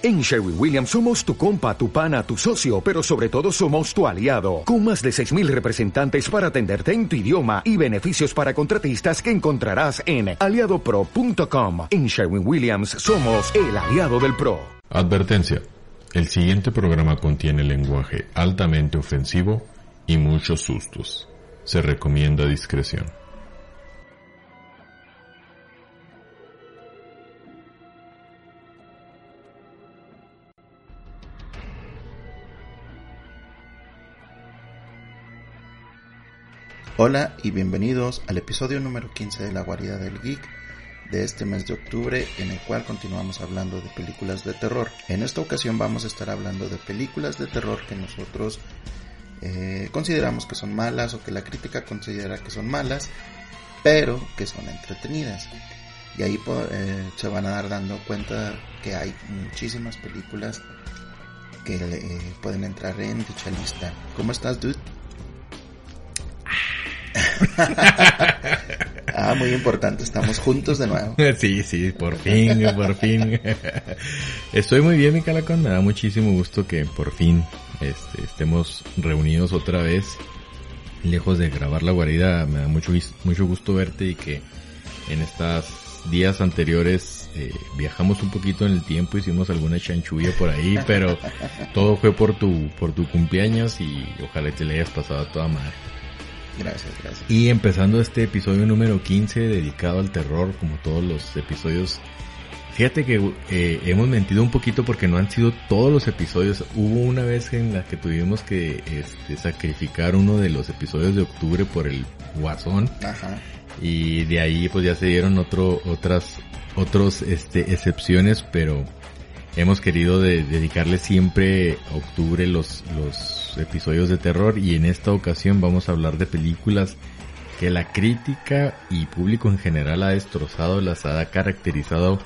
En Sherwin Williams somos tu compa, tu pana, tu socio, pero sobre todo somos tu aliado, con más de 6.000 representantes para atenderte en tu idioma y beneficios para contratistas que encontrarás en aliadopro.com. En Sherwin Williams somos el aliado del PRO. Advertencia. El siguiente programa contiene lenguaje altamente ofensivo y muchos sustos. Se recomienda discreción. Hola y bienvenidos al episodio número 15 de La Guarida del Geek de este mes de octubre en el cual continuamos hablando de películas de terror. En esta ocasión vamos a estar hablando de películas de terror que nosotros eh, consideramos que son malas o que la crítica considera que son malas, pero que son entretenidas. Y ahí eh, se van a dar dando cuenta que hay muchísimas películas que eh, pueden entrar en dicha lista. ¿Cómo estás, dude? ah, muy importante, estamos juntos de nuevo. Sí, sí, por fin, por fin. Estoy muy bien, mi calacón, me da muchísimo gusto que por fin este, estemos reunidos otra vez. Lejos de grabar la guarida, me da mucho, mucho gusto verte y que en estos días anteriores eh, viajamos un poquito en el tiempo, hicimos alguna chanchulla por ahí, pero todo fue por tu, por tu cumpleaños y ojalá te le hayas pasado a toda madre. Gracias, gracias. Y empezando este episodio número 15 dedicado al terror, como todos los episodios. Fíjate que eh, hemos mentido un poquito porque no han sido todos los episodios. Hubo una vez en la que tuvimos que este, sacrificar uno de los episodios de octubre por el guasón. Ajá. Y de ahí pues ya se dieron otro, otras, otros, este, excepciones, pero hemos querido de, dedicarle siempre octubre los, los episodios de terror y en esta ocasión vamos a hablar de películas que la crítica y público en general ha destrozado, las ha caracterizado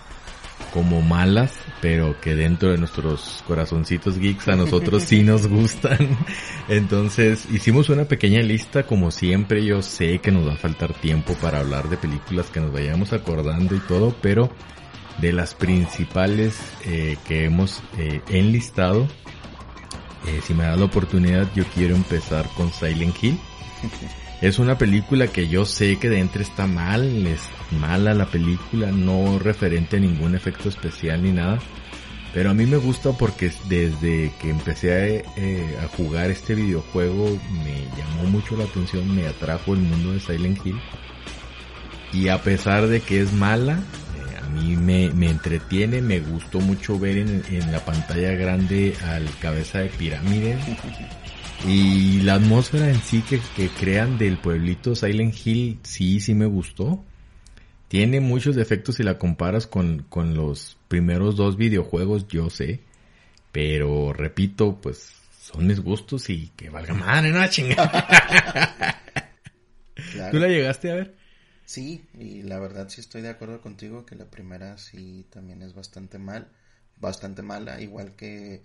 como malas, pero que dentro de nuestros corazoncitos geeks a nosotros sí nos gustan. Entonces hicimos una pequeña lista, como siempre yo sé que nos va a faltar tiempo para hablar de películas que nos vayamos acordando y todo, pero de las principales eh, que hemos eh, enlistado, eh, si me da la oportunidad yo quiero empezar con Silent Hill. Es una película que yo sé que de entre está mal, es mala la película, no referente a ningún efecto especial ni nada. Pero a mí me gusta porque desde que empecé a, a, jugar este videojuego me llamó mucho la atención, me atrajo el mundo de Silent Hill. Y a pesar de que es mala, mí me, me, entretiene, me gustó mucho ver en, en, la pantalla grande al cabeza de pirámide y la atmósfera en sí que, que, crean del pueblito Silent Hill sí, sí me gustó. Tiene muchos defectos si la comparas con, con los primeros dos videojuegos, yo sé, pero repito, pues son mis gustos y que valga madre, no chingada. Claro. ¿Tú la llegaste a ver? Sí, y la verdad sí estoy de acuerdo contigo que la primera sí también es bastante mal, bastante mala, igual que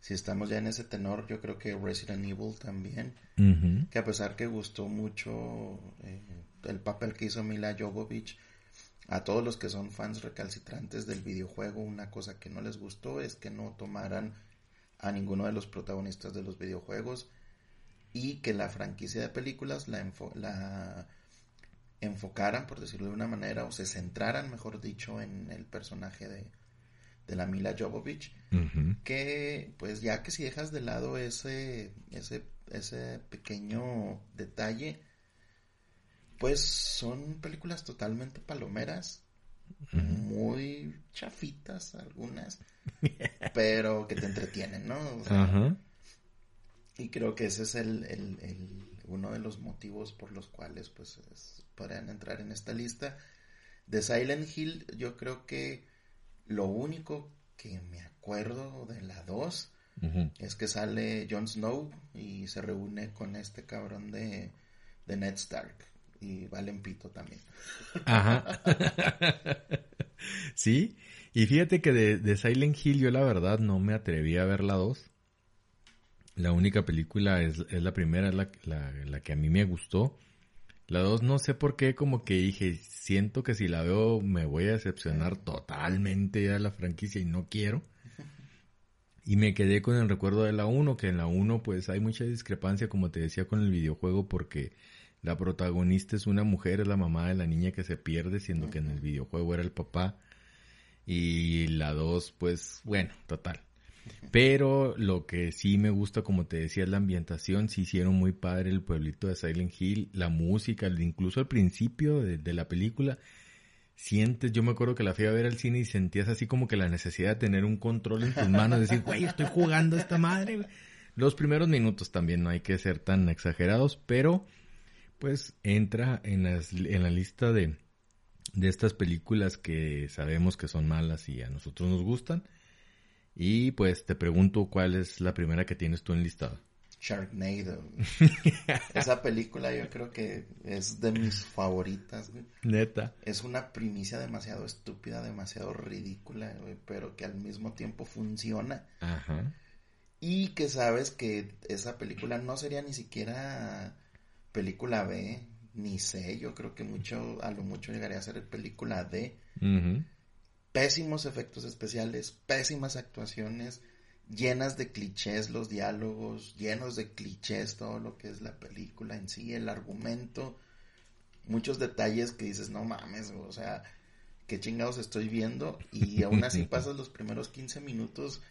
si estamos ya en ese tenor, yo creo que Resident Evil también, uh -huh. que a pesar que gustó mucho eh, el papel que hizo Mila Jovovich, a todos los que son fans recalcitrantes del videojuego, una cosa que no les gustó es que no tomaran a ninguno de los protagonistas de los videojuegos y que la franquicia de películas la, la enfocaran, por decirlo de una manera, o se centraran, mejor dicho, en el personaje de, de la Mila Jovovich, uh -huh. que pues ya que si dejas de lado ese, ese, ese pequeño detalle, pues son películas totalmente palomeras, uh -huh. muy chafitas algunas, pero que te entretienen, ¿no? O sea, uh -huh. Y creo que ese es el, el, el, uno de los motivos por los cuales pues es, podrían entrar en esta lista. De Silent Hill, yo creo que lo único que me acuerdo de la 2 uh -huh. es que sale Jon Snow y se reúne con este cabrón de, de Ned Stark. Y Valen Pito también. Ajá. sí, y fíjate que de, de, Silent Hill yo la verdad no me atreví a ver la 2. La única película es, es la primera, es la, la, la que a mí me gustó. La 2 no sé por qué, como que dije, siento que si la veo me voy a decepcionar totalmente de la franquicia y no quiero. Y me quedé con el recuerdo de la 1, que en la 1 pues hay mucha discrepancia, como te decía, con el videojuego, porque la protagonista es una mujer, es la mamá de la niña que se pierde, siendo que en el videojuego era el papá. Y la 2, pues bueno, total. Pero lo que sí me gusta, como te decía, es la ambientación. Sí hicieron muy padre el pueblito de Silent Hill, la música, incluso al principio de, la película. Sientes, yo me acuerdo que la fui a ver al cine y sentías así como que la necesidad de tener un control en tus manos, decir, güey, estoy jugando a esta madre. Los primeros minutos también no hay que ser tan exagerados, pero pues entra en, en la lista de, de estas películas que sabemos que son malas y a nosotros nos gustan. Y pues te pregunto cuál es la primera que tienes tú en listado. Sharknado. Esa película yo creo que es de mis favoritas, Neta. Es una primicia demasiado estúpida, demasiado ridícula, pero que al mismo tiempo funciona. Ajá. Y que sabes que esa película no sería ni siquiera película B, ni C, yo creo que mucho, a lo mucho llegaría a ser película D pésimos efectos especiales, pésimas actuaciones, llenas de clichés los diálogos, llenos de clichés todo lo que es la película en sí, el argumento, muchos detalles que dices, no mames, o sea, qué chingados estoy viendo y aún así pasas los primeros 15 minutos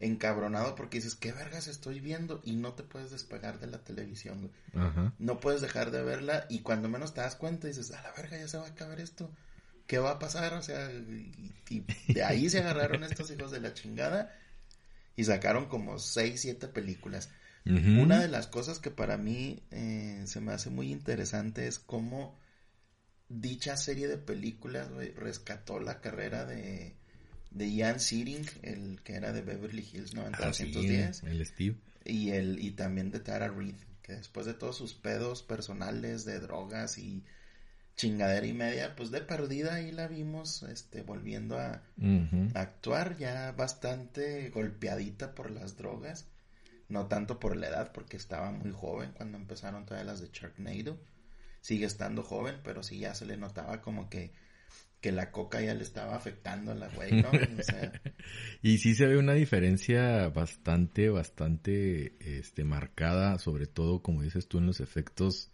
encabronado porque dices, ¿qué vergas estoy viendo? Y no te puedes despegar de la televisión, No puedes dejar de verla y cuando menos te das cuenta dices, a la verga ya se va a acabar esto. ¿Qué va a pasar? O sea, y, de ahí se agarraron estos hijos de la chingada y sacaron como seis, siete películas. Una de las cosas que para mí eh, se me hace muy interesante es cómo dicha serie de películas rescató la carrera de, de Ian Searing, el que era de Beverly Hills 90210. Ah, el Steve. Y, el, y también de Tara Reid, que después de todos sus pedos personales de drogas y chingadera y media, pues de perdida ahí la vimos, este, volviendo a, actuar ya bastante golpeadita por las drogas, no tanto por la edad, porque estaba muy joven cuando empezaron todas las de Sharknado, sigue estando joven, pero sí ya se le notaba como que, que la coca ya le estaba afectando a la güey, ¿no? y sí se ve una diferencia bastante, bastante, este, marcada, sobre todo, como dices tú, en los efectos,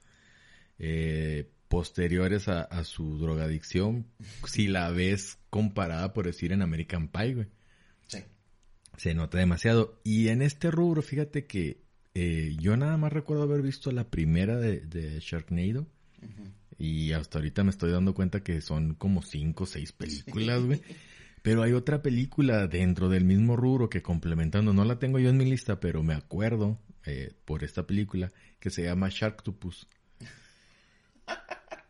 eh, posteriores a, su drogadicción, si la ves comparada, por decir, en American Pie, güey. Sí. Se nota demasiado. Y en este rubro, fíjate que eh, yo nada más recuerdo haber visto la primera de, Sharknado. Y hasta ahorita me estoy dando cuenta que son como cinco o seis películas, güey. Pero hay otra película dentro del mismo rubro que complementando, no la tengo yo en mi lista, pero me acuerdo eh, por esta película que se llama Sharktopus.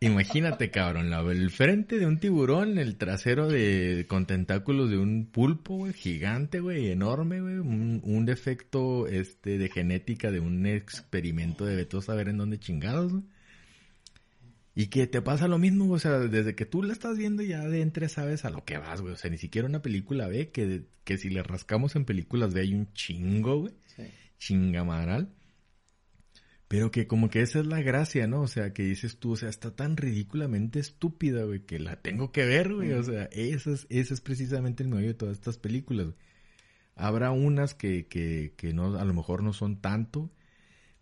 Imagínate, cabrón, el frente de un tiburón, el trasero de con tentáculos de un pulpo, güey, gigante, güey, enorme, güey, un, defecto este de genética de un experimento de Beto saber en dónde chingados, güey. Y que te pasa lo mismo, o sea, desde que tú la estás viendo ya de entre sabes a lo que vas, güey. O sea, ni siquiera una película ve que, que si le rascamos en películas ve hay un chingo, güey. Sí. Chingamaral. Pero que como que esa es la gracia, ¿no? O sea, que dices tú, o sea, está tan ridículamente estúpida, güey, que la tengo que ver, güey. O sea, ese es, ese es precisamente el medio de todas estas películas, güey. Habrá unas que, que, que no, a lo mejor no son tanto,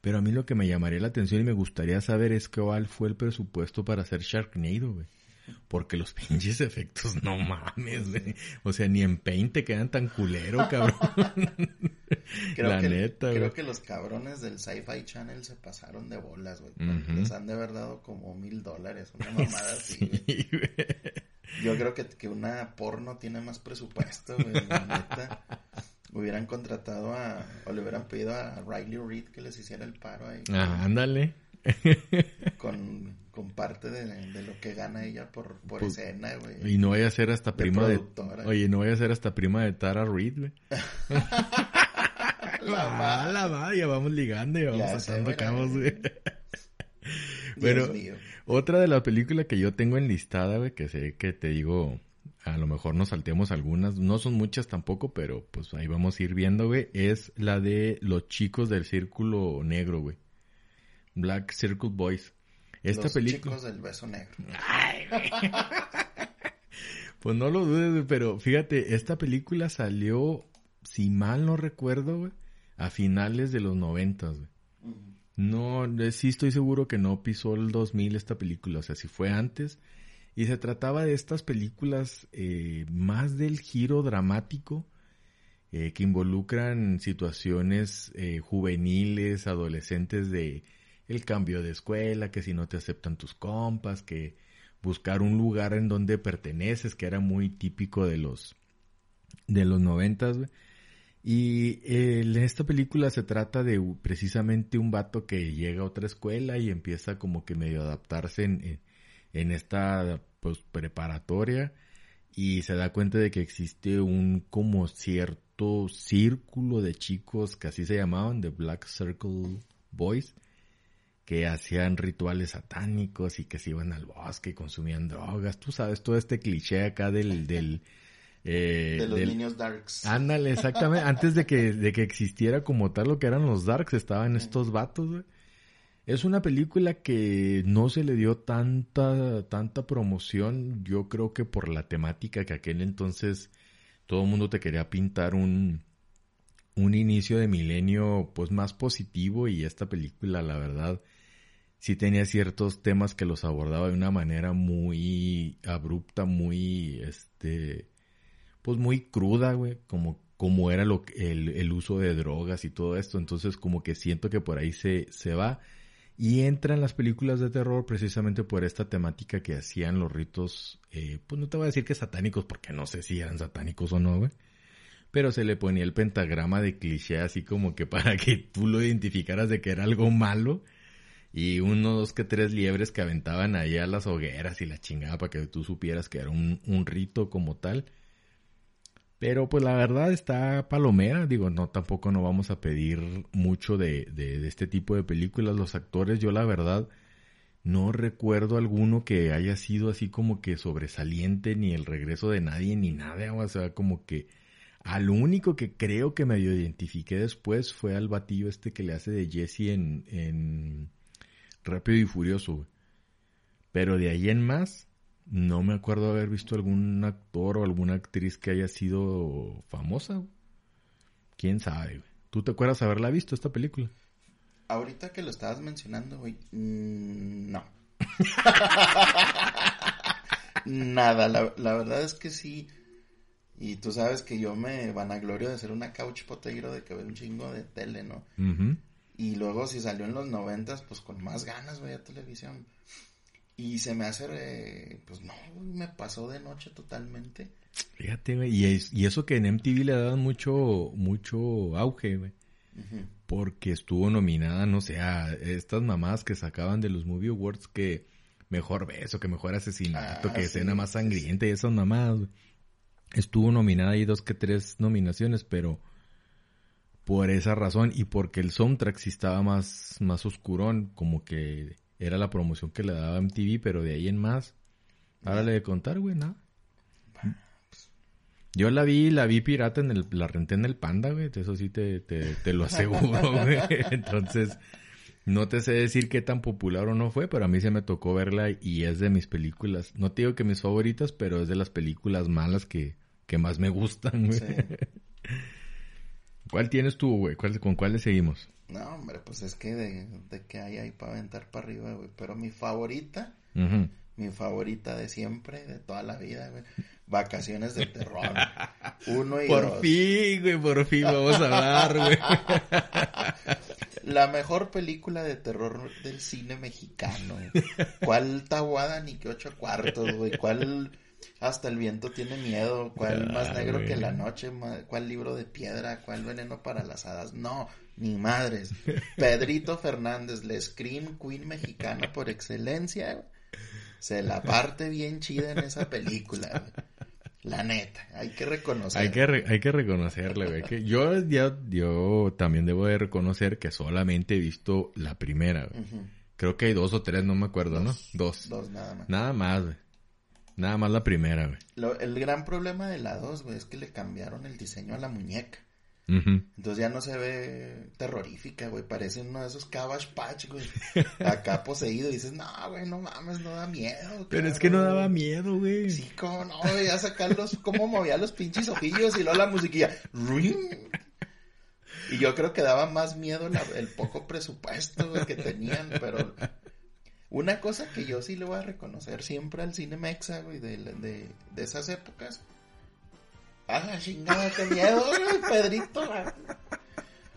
pero a mí lo que me llamaría la atención y me gustaría saber es cuál fue el presupuesto para hacer Sharknado, güey. Porque los pinches efectos, no mames, güey. O sea, ni en Paint te quedan tan culero, cabrón. creo la que, neta, Creo que los cabrones del Sci-Fi Channel se pasaron de bolas, güey. Les han de haber dado como mil dólares, una mamada así. Yo creo que, que una porno tiene más presupuesto, güey. La neta. Hubieran contratado a, o le hubieran pedido a Riley Reid que les hiciera el paro ahí. Ah, ándale. Con con parte de, lo que gana ella por, por pues, escena, güey. Y no vaya a ser hasta prima de... Oye, no vaya a ser hasta prima de Tara Reid, güey. la mala, va, ya vamos ligando y vamos pasando cabos, güey. bueno, otra de las películas que yo tengo enlistada, güey, que sé que te digo, a lo mejor nos saltemos algunas, no son muchas tampoco, pero pues ahí vamos a ir viendo, güey, es la de los chicos del círculo negro, güey. Black Circle Boys. Esta Los chicos del beso negro. Ay, pues no lo dudes, pero fíjate, esta película salió si mal no recuerdo, güey, a finales de los noventas, güey. No, sí estoy seguro que no pisó el 2000 esta película, o sea, si fue antes. Y se trataba de estas películas eh, más del giro dramático eh, que involucran situaciones eh, juveniles, adolescentes de el cambio de escuela, que si no te aceptan tus compas, que buscar un lugar en donde perteneces, que era muy típico de los de los noventas, y en esta película se trata de precisamente un vato que llega a otra escuela y empieza como que medio adaptarse en, en, esta pues preparatoria y se da cuenta de que existe un como cierto círculo de chicos que así se llamaban, de Black Circle Boys, que hacían rituales satánicos y que se iban al bosque y consumían drogas. Tú sabes, todo este cliché acá del, del eh, de los niños darks. Ándale, exactamente. Antes de que, de que existiera como tal lo que eran los darks, estaban estos vatos, güey. Es una película que no se le dio tanta, tanta promoción. Yo creo que por la temática que aquel entonces todo el mundo te quería pintar un, un inicio de milenio pues más positivo y esta película la verdad sí tenía ciertos temas que los abordaba de una manera muy abrupta, muy este pues muy cruda, güey, como, como era lo, el, el uso de drogas y todo esto. Entonces como que siento que por ahí se, se va. Y entra en las películas de terror precisamente por esta temática que hacían los ritos, eh, pues no te voy a decir que satánicos, porque no sé si eran satánicos o no, güey. Pero se le ponía el pentagrama de cliché así como que para que tú lo identificaras de que era algo malo. Y uno, dos que tres liebres que aventaban ahí a las hogueras y la chingada para que tú supieras que era un, un rito como tal. Pero pues la verdad está palomera, digo, no, tampoco no vamos a pedir mucho de, de, este tipo de películas. Los actores, yo la verdad no recuerdo alguno que haya sido así como que sobresaliente, ni el regreso de nadie, ni nada, o sea, como que al único que creo que medio identifiqué después fue al batillo este que le hace de Jesse en, en Rápido y Furioso. Pero de ahí en más, no me acuerdo haber visto algún actor o alguna actriz que haya sido famosa. ¿Quién sabe? ¿Tú te acuerdas haberla visto esta película? Ahorita que lo estabas mencionando, güey, mm, no. Nada, la, la, verdad es que sí. Y tú sabes que yo me vanaglorio de ser una couch potato de que veo un chingo de tele, ¿no? Y luego si salió en los noventas, pues con más ganas voy a televisión. Y se me hace, pues no, me pasó de noche totalmente. Fíjate, güey, y, y eso que en MTV le daban mucho, mucho auge, güey. Porque estuvo nominada, no sé, a estas mamás que sacaban de los Movie Awards que mejor beso, que mejor asesinato, que ah, escena más sangrienta y esas mamás, Estuvo nominada ahí dos que tres nominaciones, pero por esa razón y porque el soundtrack sí estaba más, más oscurón, como que era la promoción que le daba MTV, pero de ahí en más, le de contar, güey, nada. Yo la vi, la vi pirata en el, la renté en el Panda, güey, eso sí te, te, te lo aseguro, güey. Entonces, no te sé decir qué tan popular o no fue, pero a mí se me tocó verla y es de mis películas, no te digo que mis favoritas, pero es de las películas malas que, que más me gustan, güey. ¿Cuál tienes tú, güey? ¿Con cuál le seguimos? No, hombre, pues es que de, de que hay ahí para aventar para arriba, güey. Pero mi favorita, mi favorita de siempre, de toda la vida, güey. Vacaciones de terror. Uno y por fin, güey, por fin vamos a hablar, güey. La mejor película de terror del cine mexicano. ¿Cuál tabuada ni que ocho cuartos, güey? ¿Cuál hasta el viento tiene miedo? ¿Cuál más negro que la noche? ¿Cuál libro de piedra? ¿Cuál veneno para las hadas? No, ni madres. Pedrito Fernández, la Scream Queen mexicana por excelencia, se la parte bien chida en esa película. La neta, hay que reconocerlo. Hay que, hay que reconocerle, güey. Que yo, ya, yo también debo de reconocer que solamente he visto la primera, Creo que hay dos o tres, no me acuerdo, ¿no? Dos. Dos, nada más. Nada más, güey. Nada más la primera, güey. el gran problema de la dos, güey, es que le cambiaron el diseño a la muñeca. Entonces ya no se ve terrorífica, güey. Parece uno de esos Cabbage Patch, güey. Acá poseído. Y dices, no, güey, no mames, no da miedo. Pero es que no daba miedo, güey. Sí, cómo no, güey. A sacarlos, cómo movía los pinches ojillos y luego la musiquilla. Y yo creo que daba más miedo el poco presupuesto que tenían, pero una cosa que yo sí le voy a reconocer siempre al cine mexa, güey, de, de, de esas épocas. ¡Ah, la chingada, qué miedo, güey, Pedrito!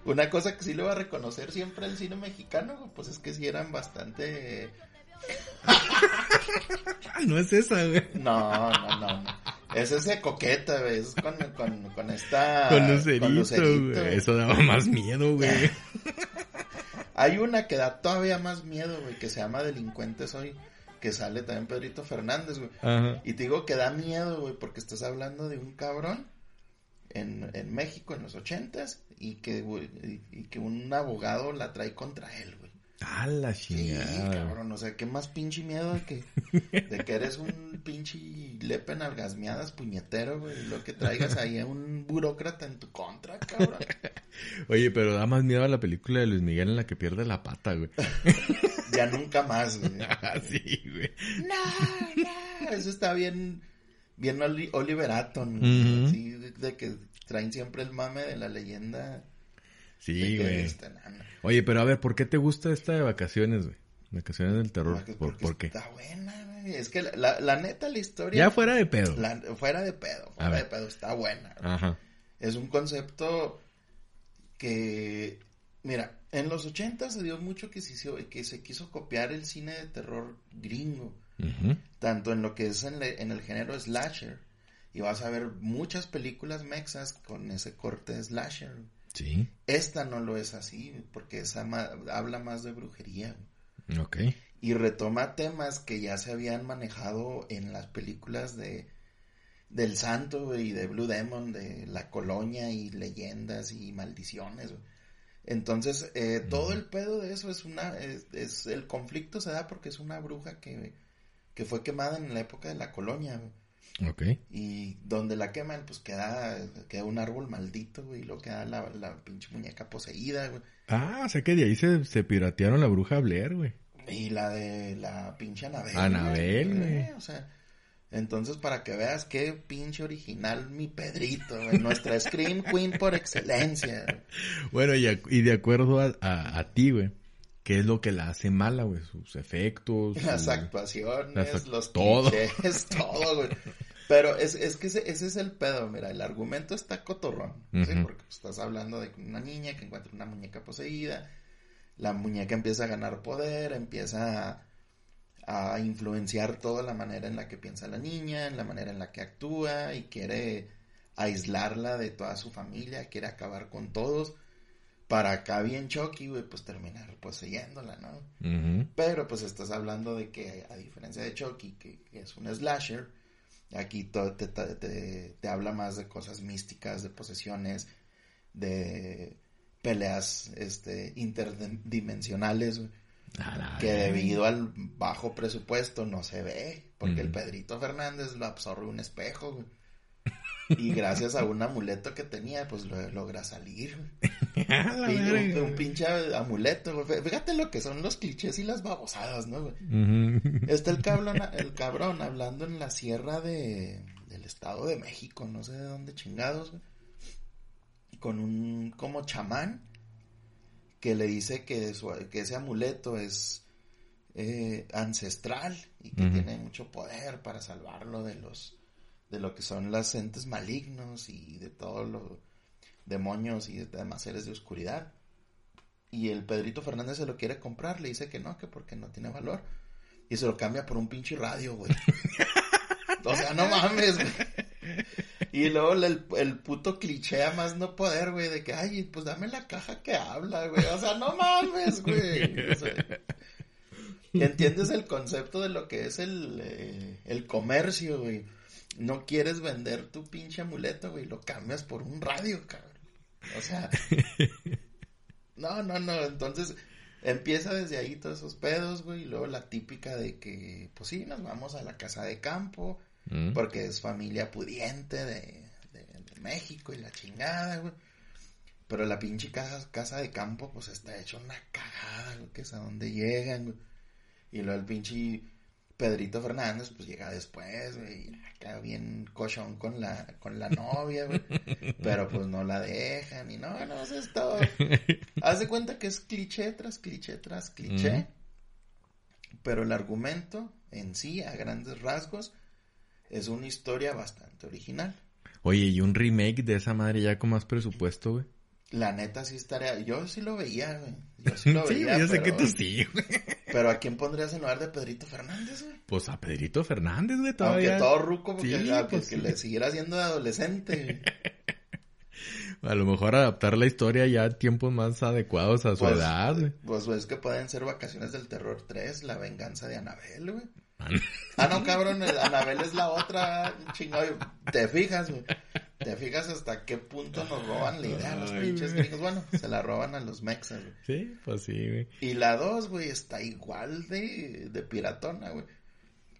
Una cosa que sí le voy a reconocer siempre al cine mexicano, pues es que sí eran bastante... no es esa, güey. No, no, no, no. Es ese coqueta, güey. Es con, con, con esta. Con lucerito, güey. Eso daba más miedo, güey. Hay una que da todavía más miedo, güey, que se llama Delincuentes Hoy. Que sale también Pedrito Fernández, güey. Y te digo que da miedo, güey, porque estás hablando de un cabrón en, en México en los ochentas y que, y que un abogado la trae contra él. Ah, la chingada. Sí, cabrón, o sea, qué más pinche miedo de que, de que eres un pinche lepe algasmeadas puñetero, güey, lo que traigas ahí a un burócrata en tu contra, cabrón. Oye, pero da más miedo a la película de Luis Miguel en la que pierde la pata, güey. ya nunca más, güey. Ah, sí, güey. No, no, eso está bien, bien Oliver Atom, de que traen siempre el mame de la leyenda Sí, güey. Oye, pero a ver, ¿por qué te gusta esta de vacaciones, güey? Vacaciones del terror. ¿Por, qué? Está buena, güey. Es que la, la, neta, la historia. Ya fuera de pedo. fuera de pedo, fuera de pedo, está buena. Ajá. Es un concepto que. Mira, en los 80 se dio mucho que se, que se quiso copiar el cine de terror gringo. Tanto en lo que es en, en el género slasher. Y vas a ver muchas películas mexas con ese corte slasher. Sí. Esta no lo es así, porque esa habla más de brujería. Ok. Y retoma temas que ya se habían manejado en las películas de del santo y de Blue Demon, de la colonia y leyendas y maldiciones. Entonces, eh, todo el pedo de eso es una, es, el conflicto se da porque es una bruja que, que fue quemada en la época de la colonia. Ok. Y donde la queman, pues queda, queda un árbol maldito, güey, y lo queda la, la pinche muñeca poseída, güey. Ah, o sea que de ahí se, se piratearon la bruja Blair, güey. Y la de la pinche Anabel. Anabel, güey. O sea, entonces para que veas qué pinche original mi Pedrito, güey. Nuestra Scream Queen por excelencia. Bueno, y, y de acuerdo a, a, ti, güey. ¿Qué es lo que la hace mala, güey? Sus efectos. Las actuaciones, los todo. todo, güey. Pero es, es que ese, ese, es el pedo, mira, el argumento está cotorrón, ¿sí? Porque estás hablando de una niña que encuentra una muñeca poseída, la muñeca empieza a ganar poder, empieza a, a, influenciar toda la manera en la que piensa la niña, en la manera en la que actúa y quiere aislarla de toda su familia, quiere acabar con todos para acá bien Chucky, güey, pues terminar poseyéndola, ¿no? Pero pues estás hablando de que a diferencia de Chucky, que es un slasher, Aquí todo te, te, habla más de cosas místicas, de posesiones, de peleas este, interdimensionales, que debido al bajo presupuesto no se ve, porque el Pedrito Fernández lo absorbe un espejo, Y gracias a un amuleto que tenía, pues lo, logra salir. un, pinche amuleto, Fíjate lo que son los clichés y las babosadas, ¿no, Está el cabrón, el cabrón hablando en la sierra de, del Estado de México, no sé de dónde chingados, Con un como chamán que le dice que, que ese amuleto es eh, ancestral y que tiene mucho poder para salvarlo de los de lo que son las entes malignos y de todos los demonios y demás seres de oscuridad. Y el Pedrito Fernández se lo quiere comprar, le dice que no, que porque no tiene valor. Y se lo cambia por un pinche radio, güey. o sea, no mames, güey. Y luego el, el, puto cliché más no poder, güey, de que, ay, pues dame la caja que habla, güey. O sea, no mames, güey. ¿Entiendes el concepto de lo que es el, eh, el comercio, güey? No quieres vender tu pinche amuleto, güey, lo cambias por un radio, cabrón. O sea, no, no, no, entonces empieza desde ahí todos esos pedos, güey, y luego la típica de que, pues sí, nos vamos a la casa de campo, porque es familia pudiente de, de, México y la chingada, güey. Pero la pinche casa, casa de campo, pues está hecho una cagada, lo que es a dónde llegan, güey. Y luego el pinche Pedrito Fernández, pues llega después, güey, acá bien cochón con la, con la novia, güey. Pero pues no la dejan, y no, no, es todo. Haz de cuenta que es cliché tras cliché tras cliché. Pero el argumento en sí, a grandes rasgos, es una historia bastante original. Oye, y un remake de esa madre ya con más presupuesto, güey. La neta sí estaría. Yo sí lo veía, güey. Yo sí lo Sí, veía. yo sé pero, que tú sí, güey. Pero ¿a quién pondrías en lugar de Pedrito Fernández, güey? Pues a Pedrito Fernández, güey, Aunque todavía. todo ruco, porque, Sí, ah, pues le siguiera siendo de adolescente. A lo mejor adaptar la historia ya a tiempos más adecuados a su Pues, edad, güey. Pues es que pueden ser Vacaciones del Terror 3, La Venganza de Anabel, güey. Ah, Ah, no, cabrón, el Anabel es la otra, chingado. Te fijas, güey. Te fijas hasta qué punto nos roban la idea a los pinches gringos. Bueno, se la roban a los mexas, güey. Sí, pues sí, güey. Y la 2, güey, está igual de, de piratona, güey.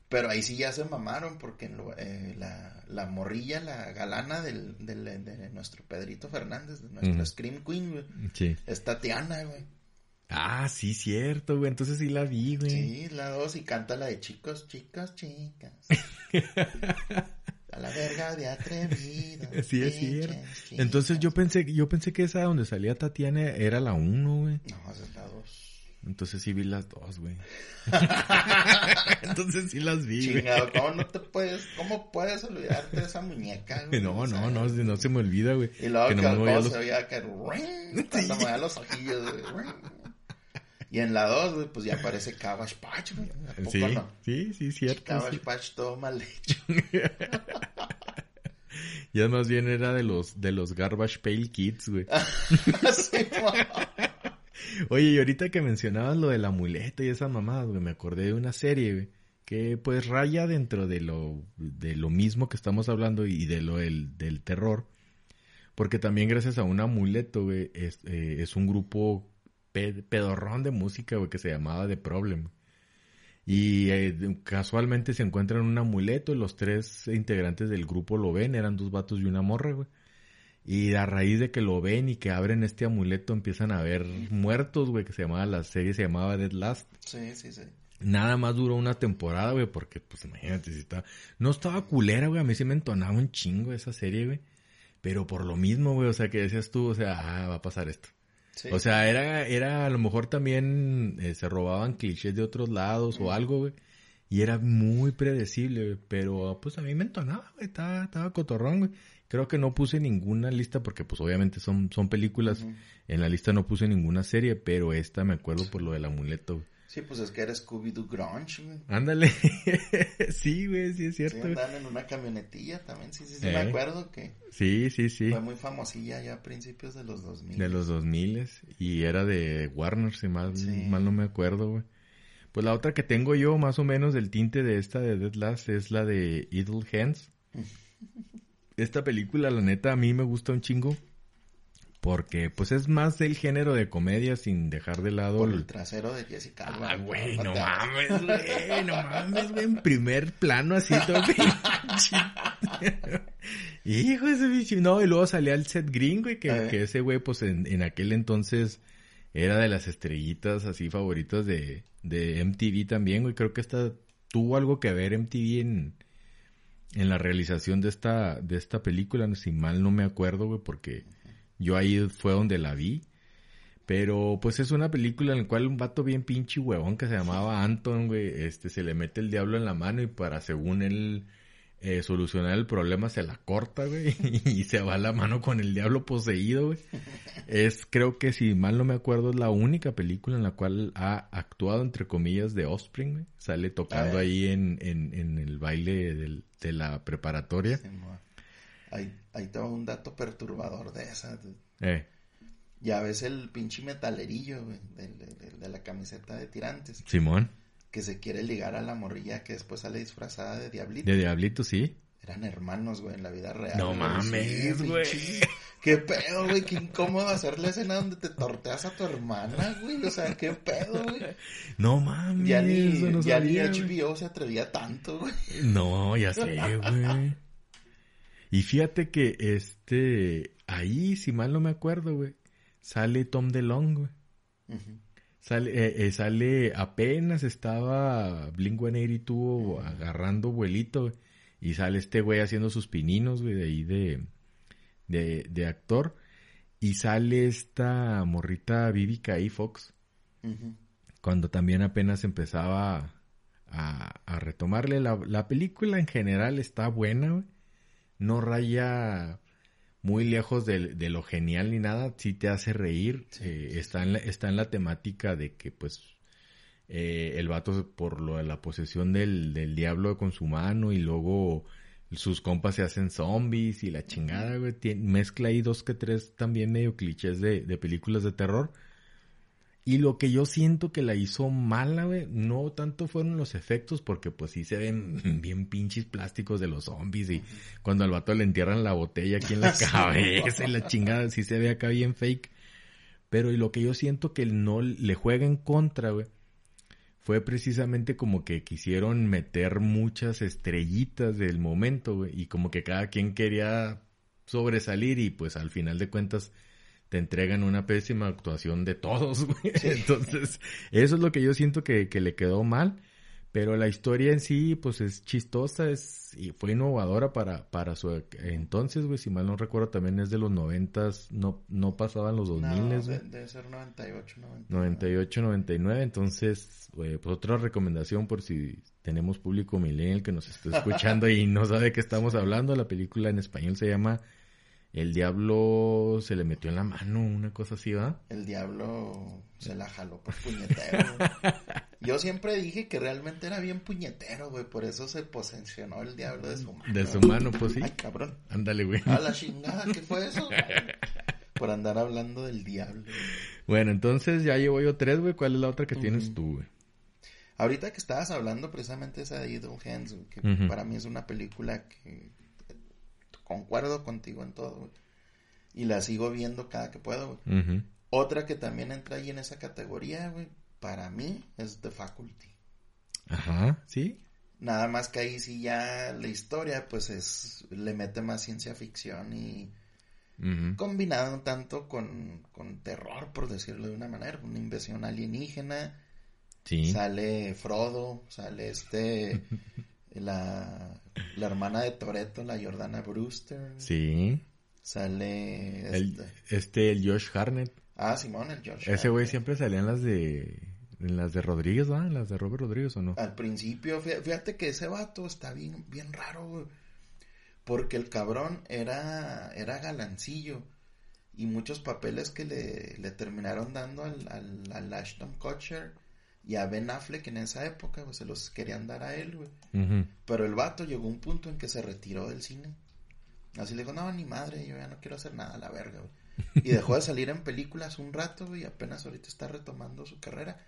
Pero ahí sí ya se mamaron porque en lo- eh, la, la morrilla, la galana del, del- de nuestro Pedrito Fernández, de nuestra Ujú. Scream Queen, güey, Sí. es Tatiana, güey. Ah, sí, cierto, güey. Entonces sí la vi, güey. Sí, la 2 y canta la de chicos, chicos, chicas. A la verga de atrevido. Sí, es cierto. Entonces yo pensé, yo pensé que esa donde salía Tatiana era la uno, güey. No, esa es la 2. Entonces sí vi las dos, güey. Entonces sí las vi. Chingado, ¿cómo no te puedes, cómo puedes olvidarte de esa muñeca, güey? No, O sea, no, no, no se me olvida, güey. Y luego Que que, no me los- se veía que ring, cuando me da los ojillos, güey. Y en la 2, güey, pues ya aparece Cabbage Patch, güey. ¿A poco Sí, no? sí, sí, cierto. Cabbage sí. Patch todo mal hecho. Ya más bien era de los, de los Garbage Pail Kids, güey. Sí. Oye, y ahorita que mencionabas lo del amuleto y esas mamadas, güey, me acordé de una serie, güey, que pues raya dentro de lo, de lo mismo que estamos hablando y de lo del, del terror. Porque también gracias a un amuleto, güey, es, eh, es un grupo pe- pedorrón de música, güey, que se llamaba The Problem. Y eh, casualmente se encuentran un amuleto y los tres integrantes del grupo lo ven, eran dos vatos y una morra, güey. Y a raíz de que lo ven y que abren este amuleto empiezan a ver muertos, güey, que se llamaba, la serie se llamaba Dead Last. Sí, sí, sí. Nada más duró una temporada, güey, porque pues imagínate si estaba... No estaba culera, güey, a mí sí me entonaba un chingo esa serie, güey. Pero por lo mismo, güey, o sea, que decías tú, o sea, ah, va a pasar esto. Sí. O sea, era, era, a lo mejor también eh, se robaban clichés de otros lados o algo, güey. Y era muy predecible, güey. Pero, pues, a mí me entonaba, güey. Estaba, estaba cotorrón, güey. Creo que no puse ninguna lista porque, pues, obviamente son, son películas. En la lista no puse ninguna serie, pero esta me acuerdo por lo del amuleto, güey. Sí, pues es que era Scooby-Doo Grunge, güey. Ándale. sí, güey, sí es Sí, cierto, andaban en una camionetilla también, sí, sí, sí, Eh. me acuerdo que Sí, sí, sí. fue muy famosilla ya a principios de los 2000. De los 2000 y era de Warner, si mal, Sí. mal no me acuerdo, güey. Pues la otra que tengo yo, más o menos del tinte de esta de Dead Last, es la de Idle Hands. Esta película, la neta, a mí me gusta un chingo. Porque, pues, es más del género de comedia sin dejar de lado Por el... trasero de Jessica Alba. Ah, güey, no mames, güey, no mames, güey, en primer plano así todo. Hijo de ese bicho. No, y luego salía el Seth Green, güey, que, Eh. que ese güey, pues en, en aquel entonces era de las estrellitas así favoritas de, de MTV también, güey. Creo que esta tuvo algo que ver MTV en, en la realización de esta, de esta película, si mal no me acuerdo, güey, porque yo ahí fue donde la vi. Pero pues es una película en la cual un vato bien pinche huevón que se llamaba Anton, güey, este se le mete el diablo en la mano y para según él eh, solucionar el problema se la corta, güey, y se va la mano con el diablo poseído, güey. Es, creo que si mal no me acuerdo, es la única película en la cual ha actuado, entre comillas, de Offspring, güey. Sale tocando Ah, ahí en, en, en el baile del- de la preparatoria. Sí. Ahí, ahí te va un dato perturbador de esa. Eh, Ya ves el pinche metalerillo, güey, de, la camiseta de tirantes. Simón, Que se quiere ligar a la morrilla que después sale disfrazada de diablito. de Diablito, sí. Eran hermanos, güey, en la vida real. No güey. mames, güey. Qué pedo, güey. Qué incómodo hacer la escena donde te torteas a tu hermana, güey. O sea, qué pedo, güey. No mames, Ya ni, no ya ni güey. HBO se atrevía tanto, güey. No, ya sé, güey. Y fíjate que este ahí, si mal no me acuerdo, güey, sale Tom DeLonge, güey. Sale, eh, eh, sale, apenas estaba Blink-182 agarrando vuelito, güey, y sale este güey haciendo sus pininos, güey, de ahí de, de, de actor, y sale esta morrita Vivica y Fox, cuando también apenas empezaba a, a retomarle. La, la película en general está buena, güey. No raya muy lejos de, de lo genial ni nada. Sí te hace reír. Sí, Eh, sí, está, en la, está en la temática de que, pues, eh, el vato por lo de la posesión del, del diablo con su mano y luego sus compas se hacen zombies y la chingada, güey. Mezcla ahí dos que tres también medio clichés de, de películas de terror. Y lo que yo siento que la hizo mala, güey, no tanto fueron los efectos, porque pues sí se ven bien pinches plásticos de los zombies y cuando al vato le entierran la botella aquí en la cabeza y la chingada, sí se ve acá bien fake. Pero y lo que yo siento que no le juega en contra, güey, fue precisamente como que quisieron meter muchas estrellitas del momento, güey, y como que cada quien quería sobresalir y pues al final de cuentas te entregan una pésima actuación de todos, güey. Entonces, eso es lo que yo siento que, que le quedó mal. Pero la historia en sí, pues es chistosa, es, y fue innovadora para, para su entonces, güey. Si mal no recuerdo, también es de los noventas, no, no pasaban los dos No, miles, de- güey. debe ser 98, 99. 98, 99, entonces, güey, pues otra recomendación por si tenemos público millennial que nos está escuchando y no sabe de qué estamos hablando, la película en español se llama El Diablo se le metió en la mano, una cosa así, ¿va? El diablo se la jaló por puñetero. Yo siempre dije que realmente era bien puñetero, güey. Por eso se posesionó el diablo de su mano. De su mano, pues sí. Ay, cabrón. Ándale, güey. A la chingada, ¿qué fue eso? Por andar hablando del diablo. Bueno, entonces ya llevo yo tres, güey. ¿Cuál es la otra que tienes tú, güey? Ahorita que estabas hablando precisamente de esa de Idle Hands, güey, que para mí es una película que concuerdo contigo en todo, güey. Y la sigo viendo cada que puedo, güey. Otra que también entra ahí en esa categoría, güey, para mí es The Faculty. Ajá, ¿sí? Nada más que ahí sí ya la historia, pues es, le mete más ciencia ficción y Ujú. combinado un tanto con, con terror, por decirlo de una manera, una invasión alienígena. Sí. Sale Frodo, sale este, la, la hermana de Toreto, la Jordana Brewster. Sí. Sale El, este, este, el Josh Harnett. ah, Simón, el Josh. Ese güey siempre salía en las de... En las de Rodríguez, ¿va? En las de Robert Rodríguez, ¿o no? Al principio, fí- fíjate que ese vato está bien, bien raro, güey. Porque el cabrón era, era galancillo. Y muchos papeles que le, le terminaron dando al, al, al Ashton Kutcher y a Ben Affleck en esa época, pues se los querían dar a él, güey. Pero el vato llegó a un punto en que se retiró del cine. Así le dijo, no, ni madre, yo ya no quiero hacer nada a la verga, güey. Y dejó de salir en películas un rato, güey, y apenas ahorita está retomando su carrera.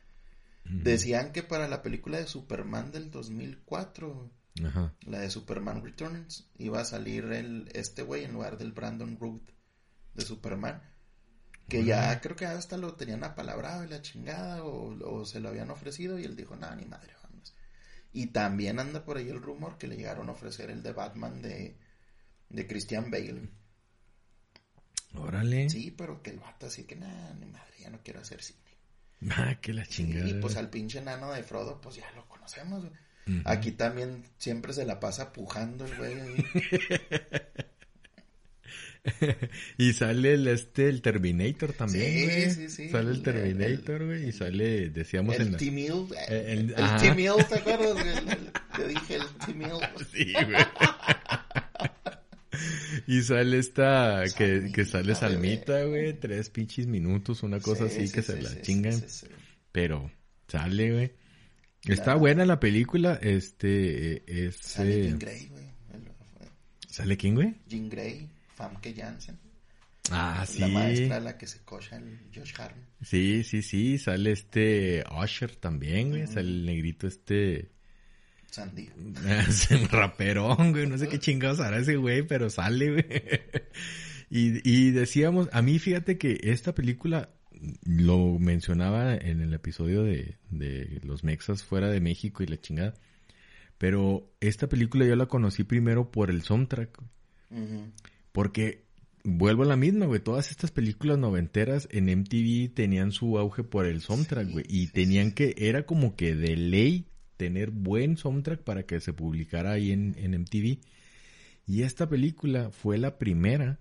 Decían que para la película de Superman del 2004, güey, Ajá. la de Superman Returns, iba a salir el, este güey en lugar del Brandon Root de Superman. Que ya creo que hasta lo tenían apalabrado y la chingada, o, o se lo habían ofrecido, y él dijo, no, ni madre, vamos. Y también anda por ahí el rumor que le llegaron a ofrecer el de Batman de, de Christian Bale. Órale. Sí, pero que el vato así que, nada, ni madre, ya no quiero hacer cine. Ah, que la chingada. Y pues al pinche enano de Frodo, pues ya lo conocemos, güey. Aquí también siempre se la pasa pujando el güey. y sale el este el Terminator también, Sí, güey. sí, sí. Sale el El- Terminator, el- güey, y sale decíamos en El la T-Mill. El- El, ajá. T-Mill, ¿te acuerdas? El- el- Te dije el T-Mill. Sí, güey. y sale esta que, Salmita, que sale. Salmita, güey, tres pinches minutos, una cosa Sí, así sí, que sí, se la chingan, pero sale, güey. Está buena la película, este eh, es Sale eh, Jean Grey, güey. El- ¿Sale quién, güey? Jean Grey, Famke Janssen. Ah, sí. La maestra la que se cocha el Josh Hartnett. Sí, sí, sí, sale este Usher también, güey, sale el negrito este Sandy. Es un raperón, güey. No sé qué chingados hará ese güey, pero sale, güey. Y, y decíamos, a mí fíjate que esta película lo mencionaba en el episodio de, de los mexas fuera de México y la chingada. Pero esta película yo la conocí primero por el soundtrack. Ujú. Porque vuelvo a la misma, güey. Todas estas películas noventeras en MTV tenían su auge por el soundtrack, güey. y tenían que, era como que de ley tener buen soundtrack para que se publicara ahí en, en MTV. Y esta película fue la primera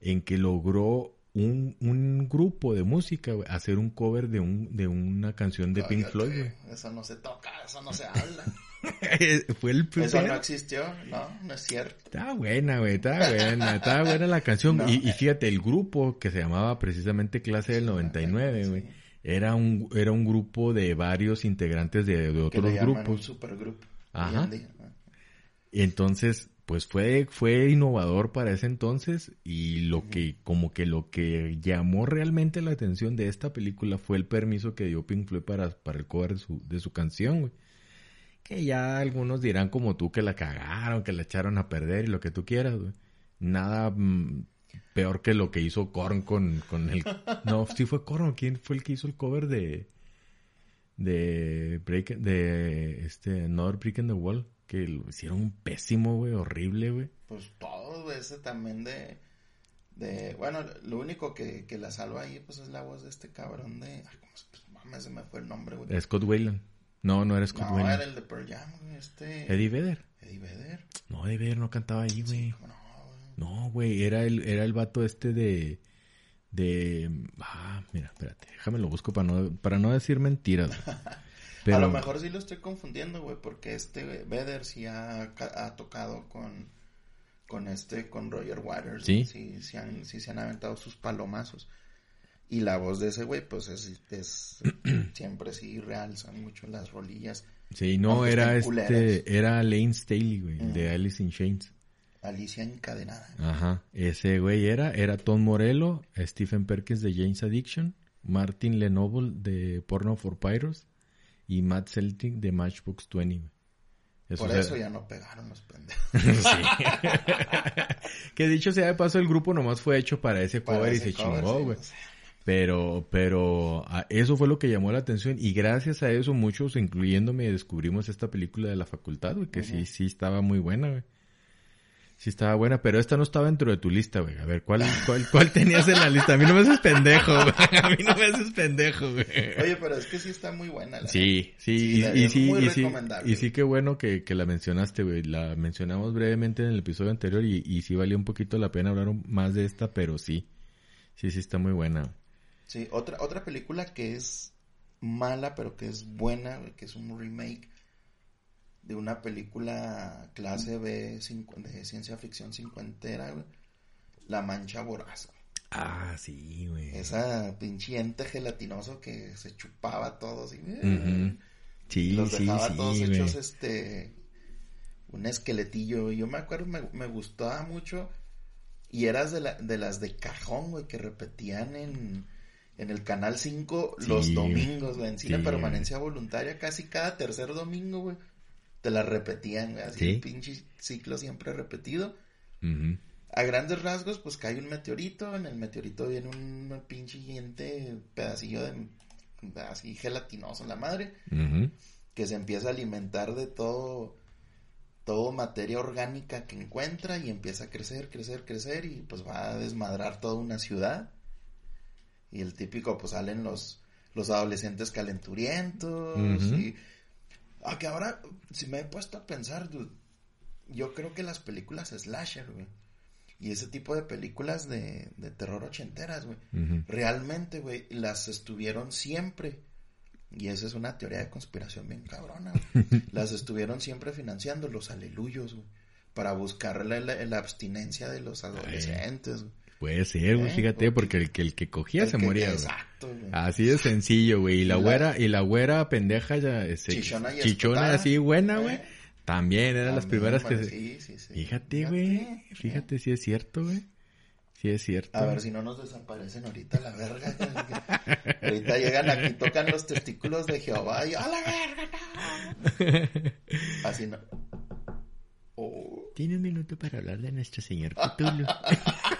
en que logró un, un grupo de música hacer un cover de un de una canción de Pink Floyd. Eso no se toca, eso no se habla. Fue el primero. Eso no existió, no, no es cierto. Está buena, güey, está buena, está buena la canción. y, y, fíjate, el grupo que se llamaba precisamente Clase del 99, güey. Era un, era un grupo de varios integrantes de, de otros grupos. Un supergrupo. Ajá. Y entonces, pues fue, fue innovador para ese entonces y lo que, como que lo que llamó realmente la atención de esta película fue el permiso que dio Pink Floyd para, para el cover de su, de su canción, güey. Que ya algunos dirán como tú que la cagaron, que la echaron a perder y lo que tú quieras, güey. Nada mm, peor que lo que hizo Korn con, con el... No, sí fue Korn, ¿quién fue el que hizo el cover de... De Break, de este, Another Break in the Wall? que lo hicieron pésimo, güey, horrible, güey. Pues todo, ese también de, de, bueno, lo único que, que la salva ahí, pues es la voz de este cabrón de, ay, ¿cómo se, pues, mames, se me fue el nombre, güey. Scott Wayland. No, no era Scott no, era el de Pearl Jam, güey, este. Eddie Vedder. Eddie Vedder. No, Eddie Vedder no cantaba ahí, güey. Sí, no, güey. No, güey, era el, era el vato este de, de, ah, mira, espérate, déjame lo busco para no, para no decir mentiras, güey. A lo mejor sí lo estoy confundiendo, güey, porque este Vedder sí ha, ha, tocado con, con este, con Roger Waters. Sí. Sí, sí, han, sí se han aventado sus palomazos. Y la voz de ese güey, pues es, es siempre sí realzan mucho las rolillas. Sí, no, era este, era Lane Staley, güey, de Alice in Chains. Alicia encadenada. Ajá, ese güey era, era Tom Morello, Stephen Perkins de James Addiction, Martin Lenoble de Porno for Pyros, y Matt Celtic de Matchbox 20. Por eso ya no pegaron los pendejos. que dicho sea de paso, el grupo nomás fue hecho para ese cover y se chingó, güey. Pero, pero eso fue lo que llamó la atención y gracias a eso muchos, incluyéndome, descubrimos esta película de la facultad, güey, que sí, sí estaba muy buena, güey. Sí estaba buena, pero esta no estaba dentro de tu lista, güey. A ver, ¿cuál, cuál, cuál tenías en la lista? A mí no me haces pendejo, güey. A mí no me haces pendejo, güey. Oye, pero es que sí está muy buena. La sí, sí, y, y, sí, y sí, y sí qué bueno que, que la mencionaste, güey. La mencionamos brevemente en el episodio anterior y, y sí valió un poquito la pena hablar más de esta, pero sí. Sí, sí está muy buena. Sí, otra, otra película que es mala, pero que es buena, que es un remake de una película clase B de ciencia ficción cincuentera, La Mancha Voraz. Ah, sí, güey. Esa pinche ente gelatinoso que se chupaba todos y uh sí, los dejaba sí, todos hechos este un esqueletillo. Yo me acuerdo, me, me gustaba mucho y eras de, la, de las de cajón, güey, que repetían en, en el Canal 5 los domingos, güey, en cine permanencia voluntaria, casi cada tercer domingo, güey te la repetían, así un pinche ciclo siempre repetido. A grandes rasgos, pues cae un meteorito, en el meteorito viene un pinche diente, pedacillo de así gelatinoso la madre, que se empieza a alimentar de todo, todo materia orgánica que encuentra y empieza a crecer, crecer, crecer y pues va a desmadrar toda una ciudad. Y el típico, pues salen los, los adolescentes calenturientos y aunque ahora, si me he puesto a pensar, yo creo que las películas slasher, güey, y ese tipo de películas de, de terror ochenteras, güey, realmente, güey, las estuvieron siempre. Y esa es una teoría de conspiración bien cabrona, las estuvieron siempre financiando los aleluyos, güey, para buscar la, abstinencia de los adolescentes, güey. Puede ser, güey, ¿Eh? fíjate, porque el que, el que cogía se moría, Exacto, güey. Así de sencillo, güey. Y la, güera, y la güera pendeja ya, este, chichona, chichona así buena, güey. ¿Eh? También eran las primeras que Sí, sí, sí. Fíjate, güey. Fíjate si es cierto, güey. Sí es cierto. A ver si no nos desaparecen ahorita la verga. ahorita llegan aquí, tocan los testículos de Jehová y ¡a la verga, no! Así no. Oh. Tiene un minuto para hablar de nuestro señor Cthulhu.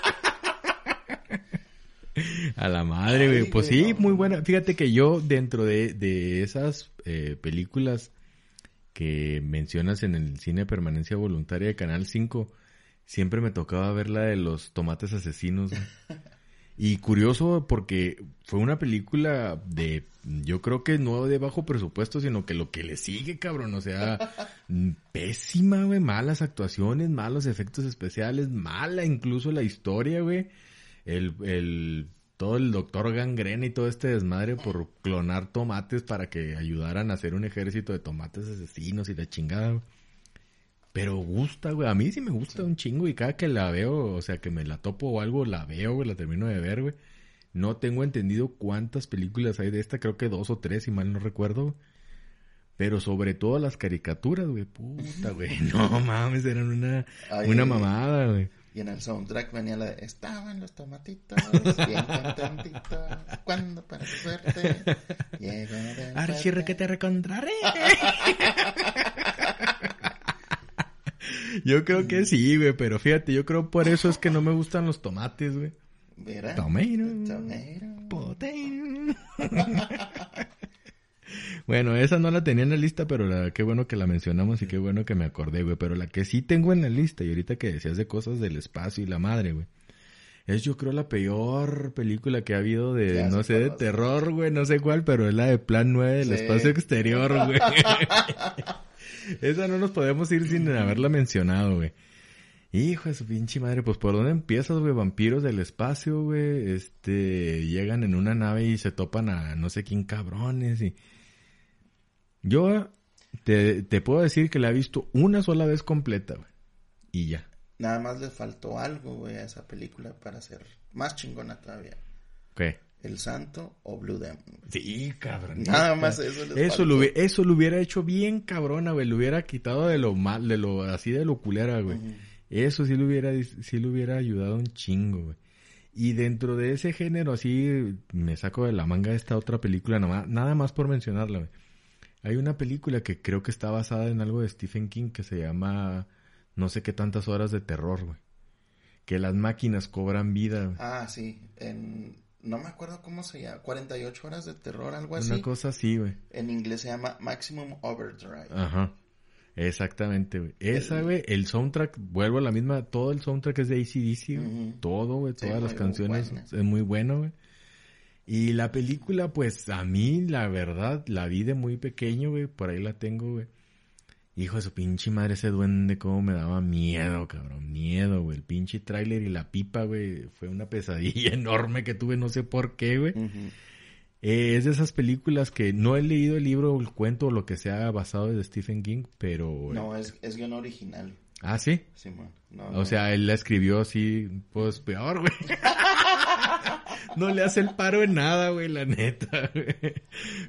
A la madre, güey. Pues sí, muy buena. Fíjate que yo, dentro de, de esas eh, películas que mencionas en el cine Permanencia Voluntaria de Canal 5, siempre me tocaba ver la de los tomates asesinos. Y curioso porque fue una película de, yo creo que no de bajo presupuesto, sino que lo que le sigue, cabrón, o sea, pésima, güey, malas actuaciones, malos efectos especiales, mala incluso la historia, güey. El, el, todo el doctor gangrena y todo este desmadre por clonar tomates para que ayudaran a hacer un ejército de tomates asesinos y la chingada. Pero gusta, güey. A mí sí me gusta un chingo y cada que la veo, o sea, que me la topo o algo, la veo, güey, la termino de ver, güey. No tengo entendido cuántas películas hay de esta, creo que dos o tres, si mal no recuerdo. Pero sobre todo las caricaturas, güey. Puta, güey. No mames, eran una, una mamada, güey. Y en el soundtrack venía la de Estaban los tomatitos bien contentitos cuando para suerte llegó Archirre que te recontraré. Yo creo que sí, güey, pero fíjate, yo creo por eso es que no me gustan los tomates, güey. Mira. Tomato. bueno, esa no la tenía en la lista, pero la, qué bueno que la mencionamos y qué bueno que me acordé, güey. Pero la que sí tengo en la lista, y ahorita que decías de cosas del espacio y la madre, güey. Es yo creo la peor película que ha habido de, no sé, de terror, güey, no sé cuál, pero es la de Plan 9 del espacio exterior, güey. Esa no nos podemos ir sin haberla mencionado, güey. Hijo de su pinche madre, pues por dónde empiezas, güey, vampiros del espacio, güey, este, llegan en una nave y se topan a no sé quién cabrones y... Yo te, te puedo decir que la he visto una sola vez completa, güey, y ya. Nada más le faltó algo, güey, a esa película para ser más chingona todavía. ¿Qué? El Santo o Blue Demon. Sí, cabrón. Nada más eso eso lo, eso lo hubiera hecho bien cabrona, güey. Lo hubiera quitado de lo mal, de lo así de lo culera, güey. Eso sí lo hubiera, sí lo hubiera ayudado un chingo, güey. Y dentro de ese género, así me saco de la manga esta otra película, nada más, nada más por mencionarla, güey. Hay una película que creo que está basada en algo de Stephen King que se llama no sé qué tantas horas de terror, güey. Que las máquinas cobran vida. Ah, sí. En no me acuerdo cómo se llama, 48 horas de terror, algo así. Una cosa así, güey. En inglés se llama Maximum Overdrive. Ajá. Exactamente, güey. Esa, güey, el soundtrack, vuelvo a la misma, todo el soundtrack es de ACDC, todo, güey, todas las canciones es muy bueno, güey. Y la película, pues, a mí, la verdad, la vi de muy pequeño, güey, por ahí la tengo, güey. Hijo de su pinche madre, ese duende, cómo me daba miedo, cabrón. Miedo, güey. El pinche tráiler y la pipa, güey. Fue una pesadilla enorme que tuve, no sé por qué, güey. Eh, es de esas películas que no he leído el libro o el cuento o lo que sea basado de Stephen King, pero... No, es, es guion original. ¿Ah, sí? Sí, man. o sea, él la escribió así, pues peor, güey. no le hace el paro en nada, güey, la neta, güey.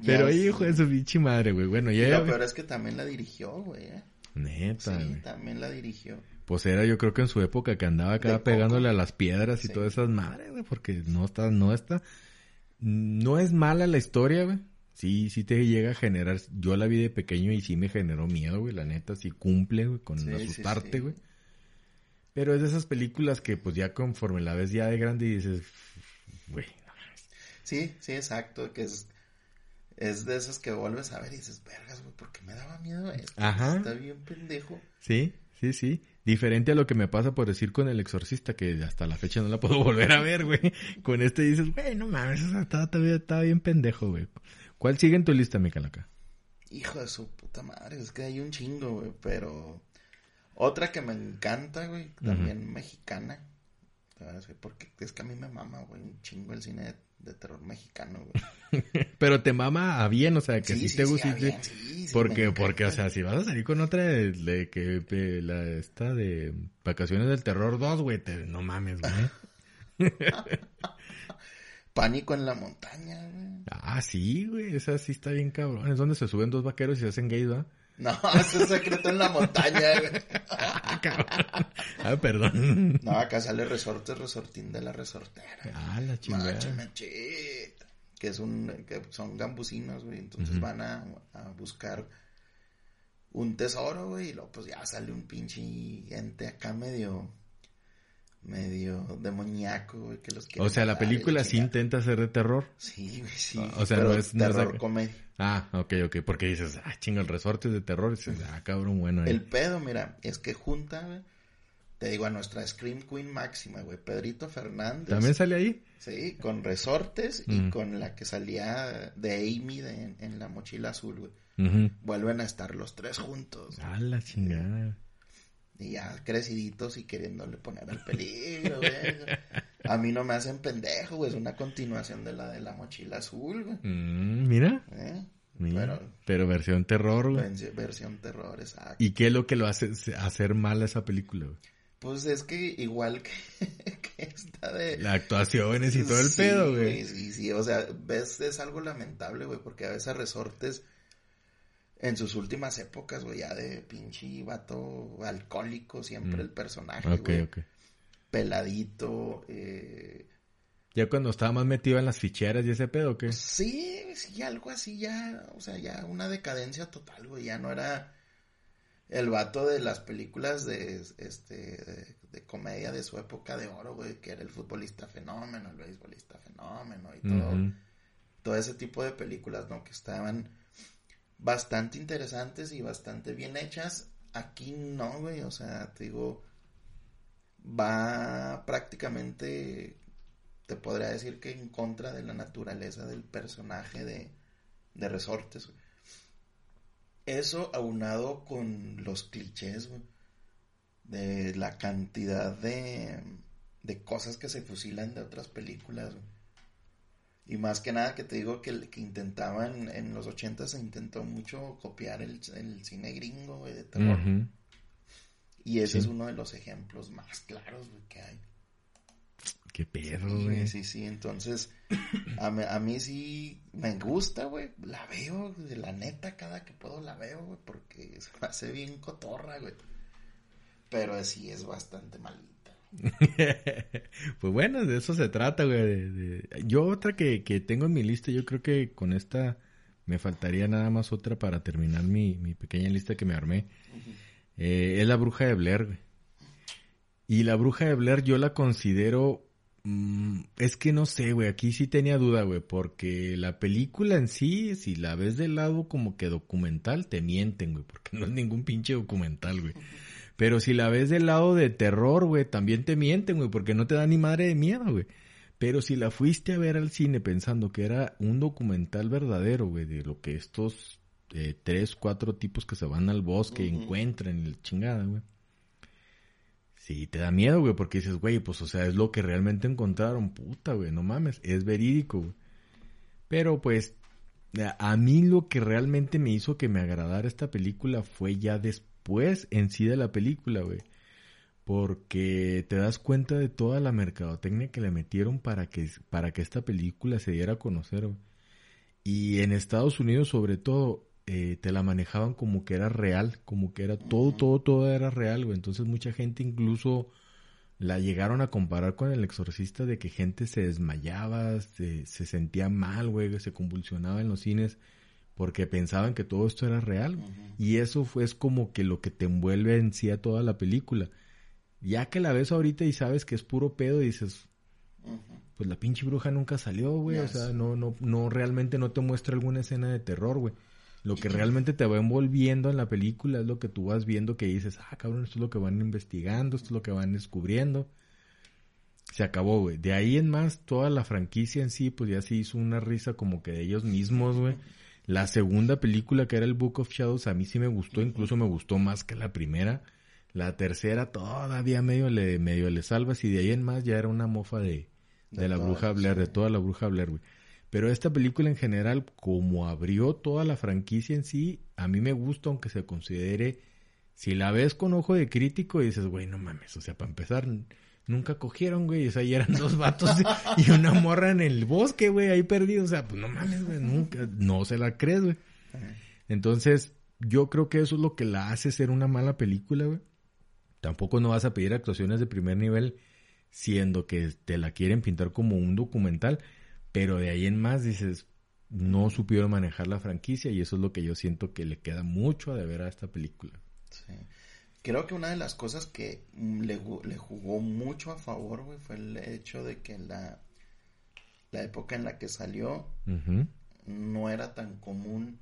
Pero hijo de su pinche madre, güey. Bueno, ya. pero es que también la dirigió, güey. ¿eh? Neta. Sí, también la dirigió. Pues era yo creo que en su época que andaba acá pegándole a las piedras y todas esas madres, güey, porque no está, no está. No es mala la historia, güey. Sí, sí te llega a generar. Yo la vi de pequeño y sí me generó miedo, güey. La neta, sí cumple, güey, con asustarte, güey. Pero es de esas películas que, pues ya conforme la ves ya de grande y dices, güey. Sí, sí, exacto, que es, es de esas que vuelves a ver y dices, vergas, güey, porque me daba miedo esto. Ajá. Está bien pendejo. Sí, sí, sí. Diferente a lo que me pasa por decir con El Exorcista, que hasta la fecha no la puedo volver a ver, güey. Con este dices, güey, no mames, está, bien pendejo, güey. ¿Cuál sigue en tu lista, mi calaca? Hijo de su puta madre, es que hay un chingo, güey, pero... Otra que me encanta, güey, también mexicana, porque es que a mí me mama, güey, un chingo el cine de, terror mexicano, güey. Pero te mama a bien, o sea, que sí, te gusta. porque, porque, o sea, si vas a salir con otra de, que la esta de Vacaciones del Terror 2, güey, te, no mames, güey. Pánico en la montaña, güey. Ah, sí, güey, esa sí está bien cabrón. Es donde se suben dos vaqueros y se hacen gays, ¿verdad? No, es un secreto en la montaña, güey. ah, perdón. No, acá sale resorte, resortín de la resortera. Ah, la chingada. Que es un, que son gambusinos, güey. Entonces van a, a, buscar un tesoro, güey. Y luego pues ya sale un pinche ente acá medio, medio demoníaco, güey, que los O sea, la película sí intenta ser de terror. Sí, güey, sí. O sea, no es... Terror comedia. Ah, ok, ok, porque dices, ah, chingo, el resorte es de terror, y dices, ah, cabrón, bueno. El pedo, mira, es que junta, güey, te digo, a nuestra Scream Queen máxima, güey, Pedrito Fernández. ¿También sale ahí? Sí, con resortes y con la que salía de Amy en la mochila azul, güey. Vuelven a estar los tres juntos. A la chingada. Y ya creciditos y queriéndole poner al peligro, güey. A mí no me hacen pendejo, güey. Es una continuación de la de la mochila azul, güey. Mm, mira. ¿Eh? Pero, versión terror, güey. Versión terror, exacto. ¿Y qué es lo que lo hace hacer mal a esa película, güey? Pues es que igual que, que esta de... La actuaciones y todo el pedo, güey. Sí, sí, o sea, ves, es algo lamentable, güey, porque a veces resortes en sus últimas épocas, güey, ya de pinche vato alcohólico, siempre mm. el personaje, ok. Peladito, eh... Ya cuando estaba más metido en las ficheras y ese pedo, ¿qué? sí, sí, algo así ya, o sea, ya una decadencia total, güey, ya no era el vato de las películas de, este, de, comedia de su época de oro, güey, que era el futbolista fenómeno, el beisbolista fenómeno y todo, todo ese tipo de películas, ¿no? Que estaban bastante interesantes y bastante bien hechas. Aquí no, güey, o sea, te digo, va prácticamente, te podría decir que en contra de la naturaleza del personaje de, de Resortes. Eso aunado con los clichés, güey, de la cantidad de, de cosas que se fusilan de otras películas, güey y más que nada que te digo que, que intentaban, en los 80 se intentó mucho copiar el, cine gringo, de terror. Y ese es uno de los ejemplos más claros, que hay. Qué perro, güey. Sí, sí, entonces, a, a mí sí me gusta, güey. La veo, de la neta, cada que puedo la veo, güey, porque se me hace bien cotorra, güey. Pero sí es bastante malita. pues bueno, de eso se trata, güey. Yo otra que, tengo en mi lista, yo creo que con esta me faltaría nada más otra para terminar mi, pequeña lista que me armé. Eh, es la bruja de Blair, güey. Y la bruja de Blair yo la considero... Mm, es que no sé, güey. Aquí sí tenía duda, güey. Porque la película en sí, si la ves del lado como que documental, te mienten, güey. Porque no es ningún pinche documental, güey. Pero si la ves del lado de terror, güey, también te mienten, güey, porque no te da ni madre de miedo, güey. Pero si la fuiste a ver al cine pensando que era un documental verdadero, güey, de lo que estos eh, tres, cuatro tipos que se van al bosque encuentran y el chingada, güey. Sí, te da miedo, güey, porque dices, güey, pues, o sea, es lo que realmente encontraron, puta, güey, no mames, es verídico, güey. Pero, pues, a mí lo que realmente me hizo que me agradara esta película fue ya después pues en sí de la película, güey. Porque te das cuenta de toda la mercadotecnia que le metieron para que, para que esta película se diera a conocer, güey. Y en Estados Unidos, sobre todo, eh, te la manejaban como que era real, como que era todo, todo, todo era real, güey. Entonces mucha gente incluso la llegaron a comparar con el exorcista de que gente se desmayaba, se, se sentía mal, güey, se convulsionaba en los cines porque pensaban que todo esto era real. Y eso fue es como que lo que te envuelve en sí a toda la película. Ya que la ves ahorita y sabes que es puro pedo, dices, pues la pinche bruja nunca salió, güey. O sea, no, no, no, realmente no te muestra alguna escena de terror, güey. Lo que realmente te va envolviendo en la película es lo que tú vas viendo que dices, ah, cabrón, esto es lo que van investigando, esto es lo que van descubriendo. Se acabó, güey. De ahí en más, toda la franquicia en sí, pues ya se hizo una risa como que de ellos mismos, güey. La segunda película, que era el Book of Shadows, a mí sí me gustó, incluso me gustó más que la primera. La tercera todavía medio le, medio le salvas y de ahí en más ya era una mofa de, de, la bruja Blair, de toda la bruja Blair, güey. Pero esta película en general, como abrió toda la franquicia en sí, a mí me gusta, aunque se considere, si la ves con ojo de crítico, y dices, güey, no mames, o sea, para empezar, nunca cogieron, güey. O sea, eran dos vatos y una morra en el bosque, güey, ahí perdido. O sea, pues no mames, güey, nunca, no se la crees, güey. Entonces, yo creo que eso es lo que la hace ser una mala película, güey. Tampoco no vas a pedir actuaciones de primer nivel, siendo que te la quieren pintar como un documental, pero de ahí en más dices, no supieron manejar la franquicia y eso es lo que yo siento que le queda mucho a deber a esta película. Sí. Creo que una de las cosas que mm, le, le jugó mucho a favor, güey, fue el hecho de que la, la época en la que salió no era tan común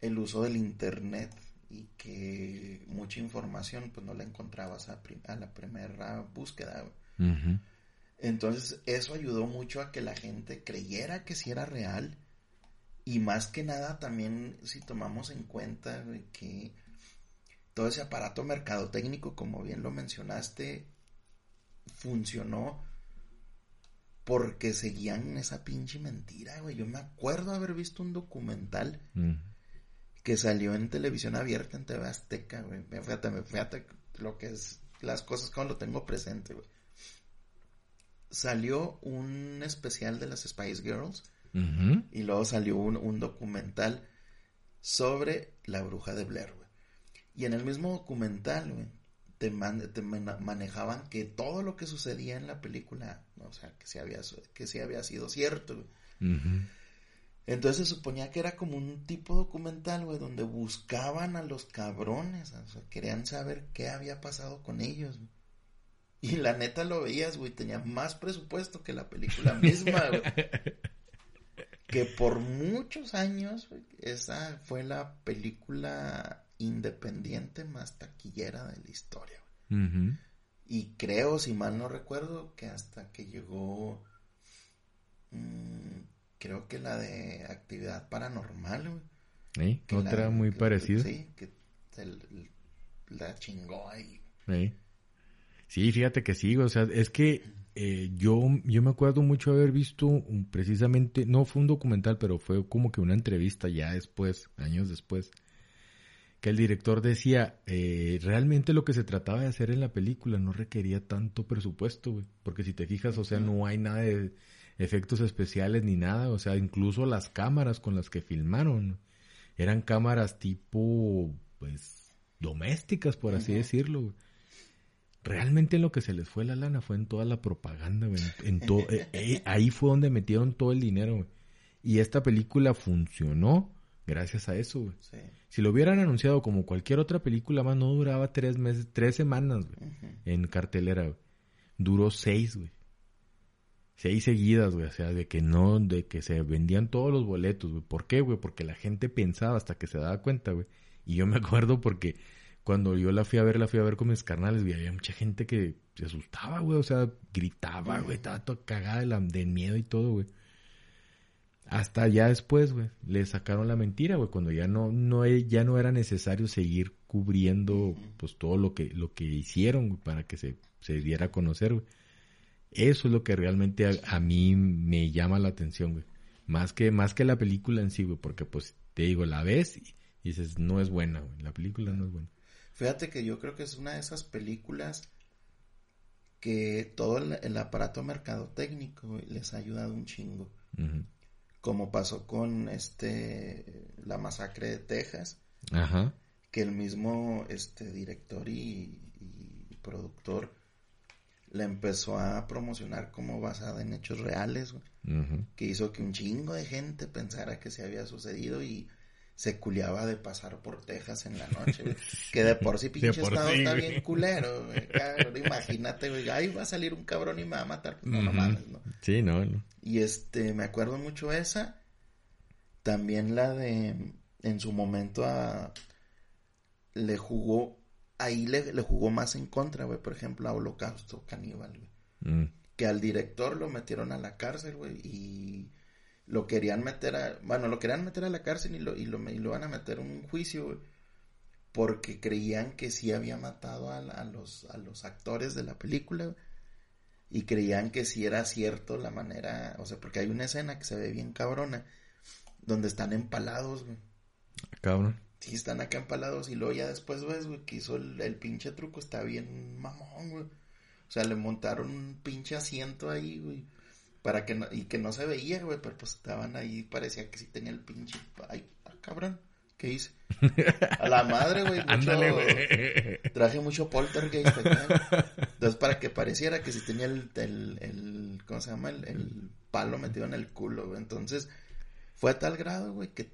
el uso del internet y que mucha información pues no la encontrabas a, la primera búsqueda. Entonces eso ayudó mucho a que la gente creyera que sí era real y más que nada también si tomamos en cuenta que todo ese aparato mercadotécnico, como bien lo mencionaste, funcionó porque seguían esa pinche mentira, güey. Yo me acuerdo haber visto un documental que salió en televisión abierta en TV Azteca, güey. Fíjate, fíjate lo que es las cosas como lo tengo presente, güey. Salió un especial de las Spice Girls y luego salió un, un, documental sobre la bruja de Blair, güey. Y en el mismo documental, güey, te, te manejaban que todo lo que sucedía en la película, o sea, que sí había, que sí había sido cierto, güey. Entonces se suponía que era como un tipo documental, güey, donde buscaban a los cabrones, o sea, querían saber qué había pasado con ellos. Y la neta lo veías, güey, tenía más presupuesto que la película misma, güey. que por muchos años, güey, esa fue la película independiente más taquillera de la historia. Y creo, si mal no recuerdo, que hasta que llegó... Mmm, creo que la de actividad paranormal. Otra muy parecida. Sí, que la chingó ahí. Sí, fíjate que sí, o sea, es que eh, yo, yo me acuerdo mucho haber visto precisamente, no fue un documental, pero fue como que una entrevista ya después, años después, que el director decía, eh, realmente lo que se trataba de hacer en la película no requería tanto presupuesto, güey, porque si te fijas, o sea, no hay nada de efectos especiales ni nada, o sea, incluso las cámaras con las que filmaron eran cámaras tipo, pues, domésticas, por así decirlo. Realmente en lo que se les fue la lana fue en toda la propaganda, en, todo, eh, eh, ahí fue donde metieron todo el dinero, Y esta película funcionó gracias a eso, Si lo hubieran anunciado como cualquier otra película más, no duraba tres meses, tres semanas, en cartelera, Duró seis, güey seis seguidas, güey, o sea, de que no, de que se vendían todos los boletos, güey. ¿Por qué, güey? Porque la gente pensaba hasta que se daba cuenta, güey. Y yo me acuerdo porque cuando yo la fui a ver, la fui a ver con mis carnales, güey, había mucha gente que se asustaba, güey, o sea, gritaba, güey, estaba toda cagada de, la, miedo y todo, güey. Hasta ya después, güey, le sacaron la mentira, güey, cuando ya no, no, ya no era necesario seguir cubriendo, pues, todo lo que, lo que hicieron, güey, para que se, se diera a conocer, güey. Eso es lo que realmente a, mí me llama la atención, güey. Más que, más que la película en sí, güey, porque pues te digo, la ves y, dices, no es buena, güey. La película no es buena. Fíjate que yo creo que es una de esas películas que todo el, aparato mercadotécnico les ha ayudado un chingo. Como pasó con este la masacre de Texas. Ajá. Que el mismo este director y productor la empezó a promocionar como basada en hechos reales, que hizo que un chingo de gente pensara que se había sucedido y se culiaba de pasar por Texas en la noche, que de por sí pinche estado está bien culero, imagínate, güey, ahí va a salir un cabrón y me va a matar, no, no mames, ¿no? Sí, no, no. Y este, me acuerdo mucho esa, también la de, en su momento a, le jugó ahí le, jugó más en contra, güey. Por ejemplo, a Holocausto Caníbal, güey. Mm. Que al director lo metieron a la cárcel, güey. Y lo querían meter a... Bueno, lo querían meter a la cárcel y lo, y lo, y lo van a meter en un juicio, güey. Porque creían que sí había matado a, los, a los actores de la película, güey. Y creían que sí era cierto la manera... O sea, porque hay una escena que se ve bien cabrona. Donde están empalados, güey. Cabrón sí están acá empalados y luego ya después ves, güey, que hizo el, pinche truco, está bien mamón, güey. O sea, le montaron un pinche asiento ahí, güey. Para que no, y que no se veía, güey, pero pues estaban ahí, parecía que sí tenía el pinche, ay, ah, cabrón, ¿qué hice? A la madre, güey, mucho, traje mucho poltergeist Entonces, para que pareciera que sí tenía el, el, el ¿cómo se llama? El, el palo metido en el culo, güey. Entonces, fue a tal grado, güey, que,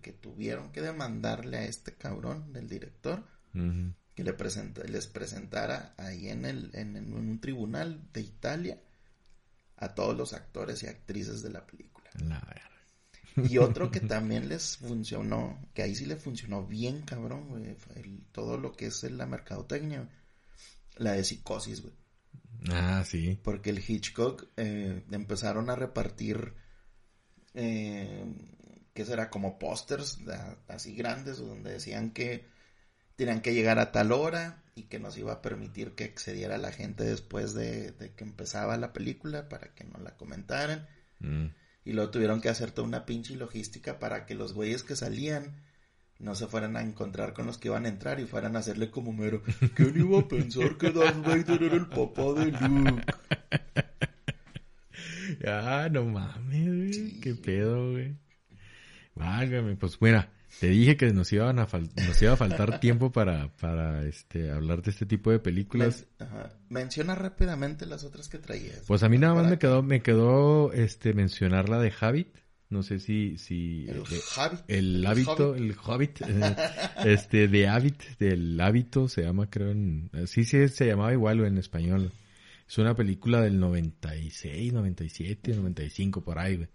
que tuvieron que demandarle a este cabrón del director que le presenta, les presentara ahí en, el, en, un tribunal de Italia a todos los actores y actrices de la película. Y otro que también les funcionó, que ahí sí le funcionó bien, cabrón, güey, todo lo que es la mercadotecnia, la de psicosis, güey. Ah, sí. Porque el Hitchcock eh, empezaron a repartir, eh, ¿qué será? Como pósters así grandes, donde decían que tenían que llegar a tal hora y que nos iba a permitir que excediera la gente después de, que empezaba la película para que no la comentaran. Mm. Y luego tuvieron que hacer toda una pinche logística para que los güeyes que salían no se fueran a encontrar con los que iban a entrar y fueran a hacerle como mero. ¿Quién iba a pensar que Darth Vader era el papá de Luke? Ah, no mames, güey. Qué pedo, güey. Válgame, pues mira, te dije que nos iban a nos iba a faltar tiempo para, para este hablar de este tipo de películas. Menciona rápidamente las otras que traías. Pues a mí nada más me quedó, me quedó este mencionar la de Habit. No sé si, si el, eh, habit, el, hábito, el Hobbit, eh, este de Habit, del hábito se llama creo en, sí sí se llamaba igual en español. Es una película del 96, 97, 95 por ahí, güey.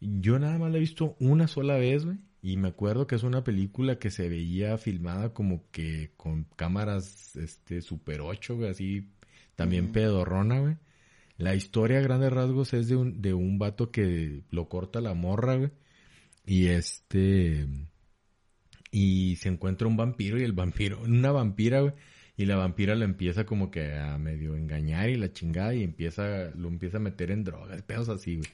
Yo nada más la he visto una sola vez, güey. Y me acuerdo que es una película que se veía filmada como que con cámaras este super 8, güey, así también pedorrona, güey. La historia a grandes rasgos es de un, de un vato que lo corta la morra, güey. Y este y se encuentra un vampiro y el vampiro, una vampira, güey, y la vampira lo empieza como que a medio engañar y la chingada y empieza lo empieza a meter en drogas, pedos así, güey.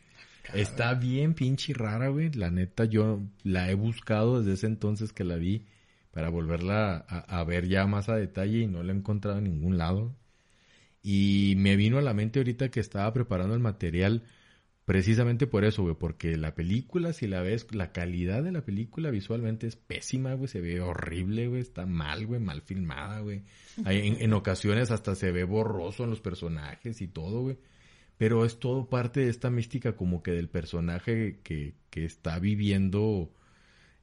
Está bien pinche rara, güey. La neta, yo la he buscado desde ese entonces que la vi para volverla a, ver ya más a detalle y no la he encontrado en ningún lado. Y me vino a la mente ahorita que estaba preparando el material precisamente por eso, güey, porque la película, si la ves, la calidad de la película visualmente es pésima, güey, se ve horrible, güey, está mal, güey, mal filmada, güey. En, en ocasiones hasta se ve borroso en los personajes y todo, güey pero es todo parte de esta mística como que del personaje que, que está viviendo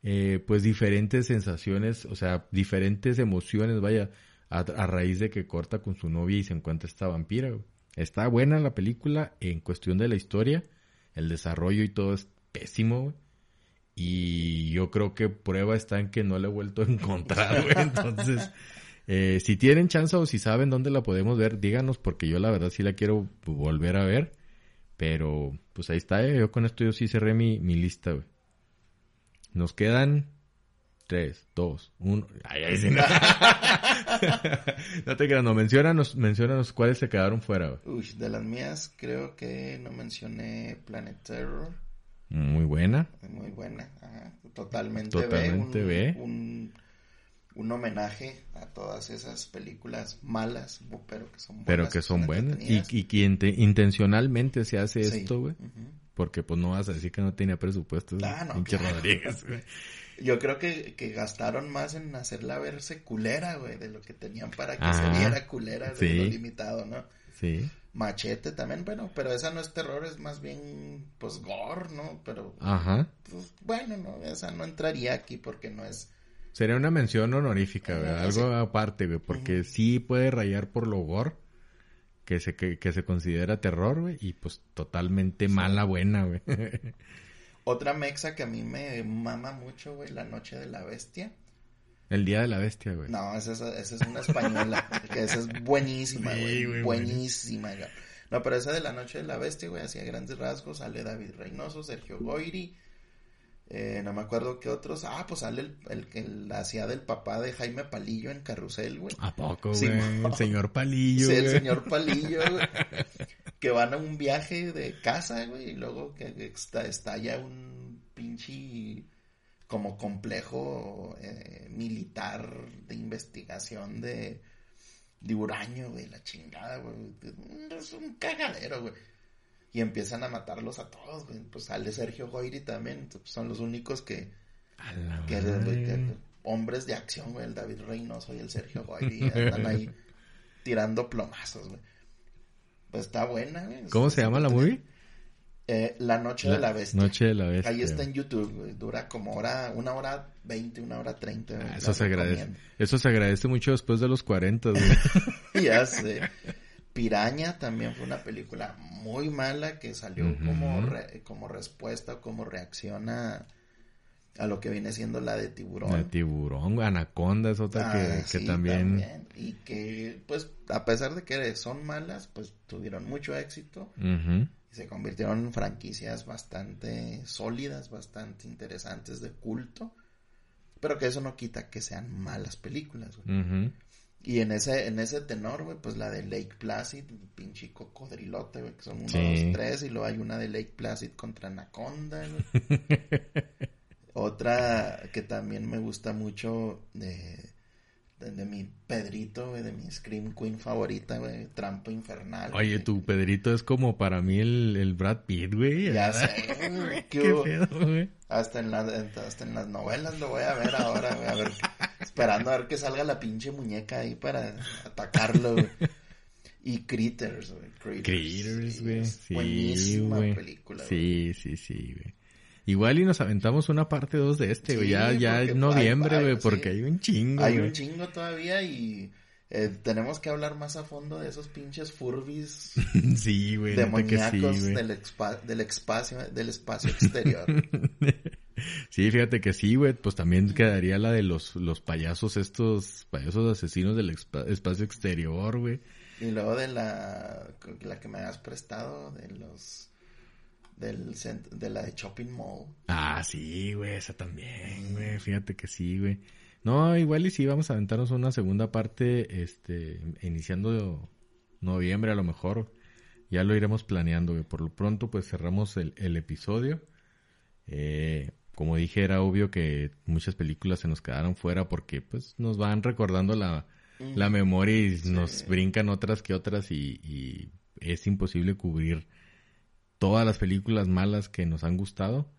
eh, pues diferentes sensaciones, o sea, diferentes emociones, vaya, a, raíz de que corta con su novia y se encuentra esta vampira. Está buena la película en cuestión de la historia, el desarrollo y todo es pésimo, Y yo creo que prueba está en que no la he vuelto a encontrar, güey. Entonces, eh, si tienen chance o si saben dónde la podemos ver, díganos porque yo la verdad sí la quiero volver a ver. Pero pues ahí está, eh. yo con esto yo sí cerré mi, mi lista, güey. Nos quedan tres, dos, uno. Ay, ay, sí, no. no te quedas, no, menciónanos, menciónanos cuáles se quedaron fuera, güey. Uy, de las mías creo que no mencioné Planet Terror. Muy buena. Muy buena, ajá. Totalmente, Totalmente ve. un, un homenaje a todas esas películas malas, pero que son buenas. Pero que son buenas. Y, y que intencionalmente se hace esto, güey. Porque pues no vas a decir que no tenía presupuesto. Ah, no, Rodríguez, güey. Yo creo que, que, gastaron más en hacerla verse culera, güey, de lo que tenían para que se viera culera de lo limitado, ¿no? Sí. Machete también, bueno, pero esa no es terror, es más bien, pues, gore, ¿no? Pero, Ajá. Pues, bueno, no, esa no entraría aquí porque no es Sería una mención honorífica, güey. Algo aparte, güey. Porque sí puede rayar por lo gore. Que se, que, se considera terror, güey. Y pues totalmente mala buena, güey. Otra mexa que a mí me mama mucho, güey. La Noche de la Bestia. El Día de la Bestia, güey. No, esa, es una española. que esa es buenísima, güey. buenísima, güey. No, pero esa de la Noche de la Bestia, güey, hacía grandes rasgos. Sale David Reynoso, Sergio Goiri. Eh, no me acuerdo qué otros. Ah, pues sale el, que hacía del papá de Jaime Palillo en Carrusel, güey. ¿A poco, güey? el señor Palillo, Sí, el señor Palillo, güey. que van a un viaje de casa, güey, y luego que está, ya un pinche como complejo eh, militar de investigación de, de güey, la chingada, güey. Es un cagadero, güey y empiezan a matarlos a todos, güey. Pues sale Sergio Goyri también, pues, son los únicos que, que, hombres de acción, güey, el David Reynoso y el Sergio Goyri están ahí tirando plomazos, güey. Pues está buena, güey. ¿Cómo se llama la movie? Eh, la Noche de la Bestia. Noche de la Bestia. Ahí está en YouTube, güey. Dura como hora, una hora veinte, una hora treinta. eso se agradece. Eso se agradece mucho después de los cuarenta, güey. ya sé. Piraña también fue una película muy mala que salió como, como respuesta o como reacción a, a, lo que viene siendo la de tiburón. La de tiburón, Anaconda es otra que, ah, también... Y que, pues, a pesar de que son malas, pues tuvieron mucho éxito. Y se convirtieron en franquicias bastante sólidas, bastante interesantes de culto. Pero que eso no quita que sean malas películas, güey. Y en ese, en ese tenor, güey, pues la de Lake Placid, pinche cocodrilote, güey, que son uno, dos, tres, y luego hay una de Lake Placid contra Anaconda, güey. Otra que también me gusta mucho de, de, mi Pedrito, güey, de mi Scream Queen favorita, güey, Trampo Infernal. Oye, tu Pedrito es como para mí el, el Brad Pitt, güey. Ya sé, güey. Qué, pedo, güey. Hasta en, la, hasta en las novelas lo voy a ver ahora, güey, a ver esperando a ver que salga la pinche muñeca ahí para atacarlo, Y Critters, güey. Critters, güey. Sí, buenísima película. Sí, sí, sí, güey. Igual y nos aventamos una parte 2 de este, güey. ya, ya en noviembre, güey, porque hay un chingo. Hay un chingo todavía y eh, tenemos que hablar más a fondo de esos pinches furbis. sí, güey. Demoníacos del, del, espacio, del espacio exterior. Sí, fíjate que sí, güey, pues también quedaría la de los, los payasos estos, payasos asesinos del espacio exterior, güey. Y luego de la, la que me has prestado, de los, del, de la de Shopping Mall. Ah, sí, güey, esa también, güey, fíjate que sí, güey. No, igual y sí, vamos a aventarnos una segunda parte, este, iniciando noviembre a lo mejor. Ya lo iremos planeando, güey. Por lo pronto, pues cerramos el, el episodio. Eh, como dije, era obvio que muchas películas se nos quedaron fuera porque pues nos van recordando la, la memoria y nos brincan otras que otras y, es imposible cubrir todas las películas malas que nos han gustado.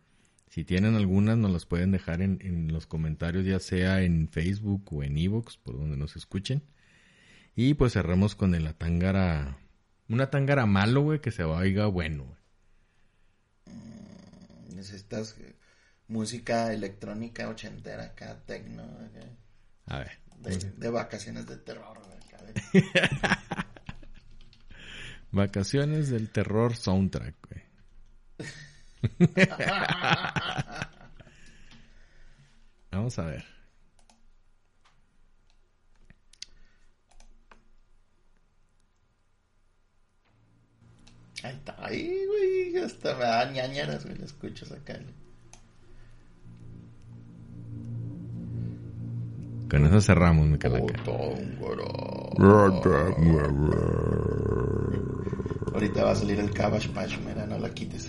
Si tienen algunas, nos las pueden dejar en, en los comentarios, ya sea en Facebook o en Evox, por donde nos escuchen. Y pues cerramos con el Atangara. Una Tangara malo, güey, que se vaya bueno, güey. Necesitas música electrónica ochentera acá, tecno. A ver. De, vacaciones de terror. vacaciones del terror soundtrack, güey. Vamos a ver. Ahí está, ahí, güey. Hasta me da ñañaras, güey. Lo escuchas acá. Con eso cerramos, mi calaca. Ahorita va a salir el Cabbage Patch, mira, no la quites.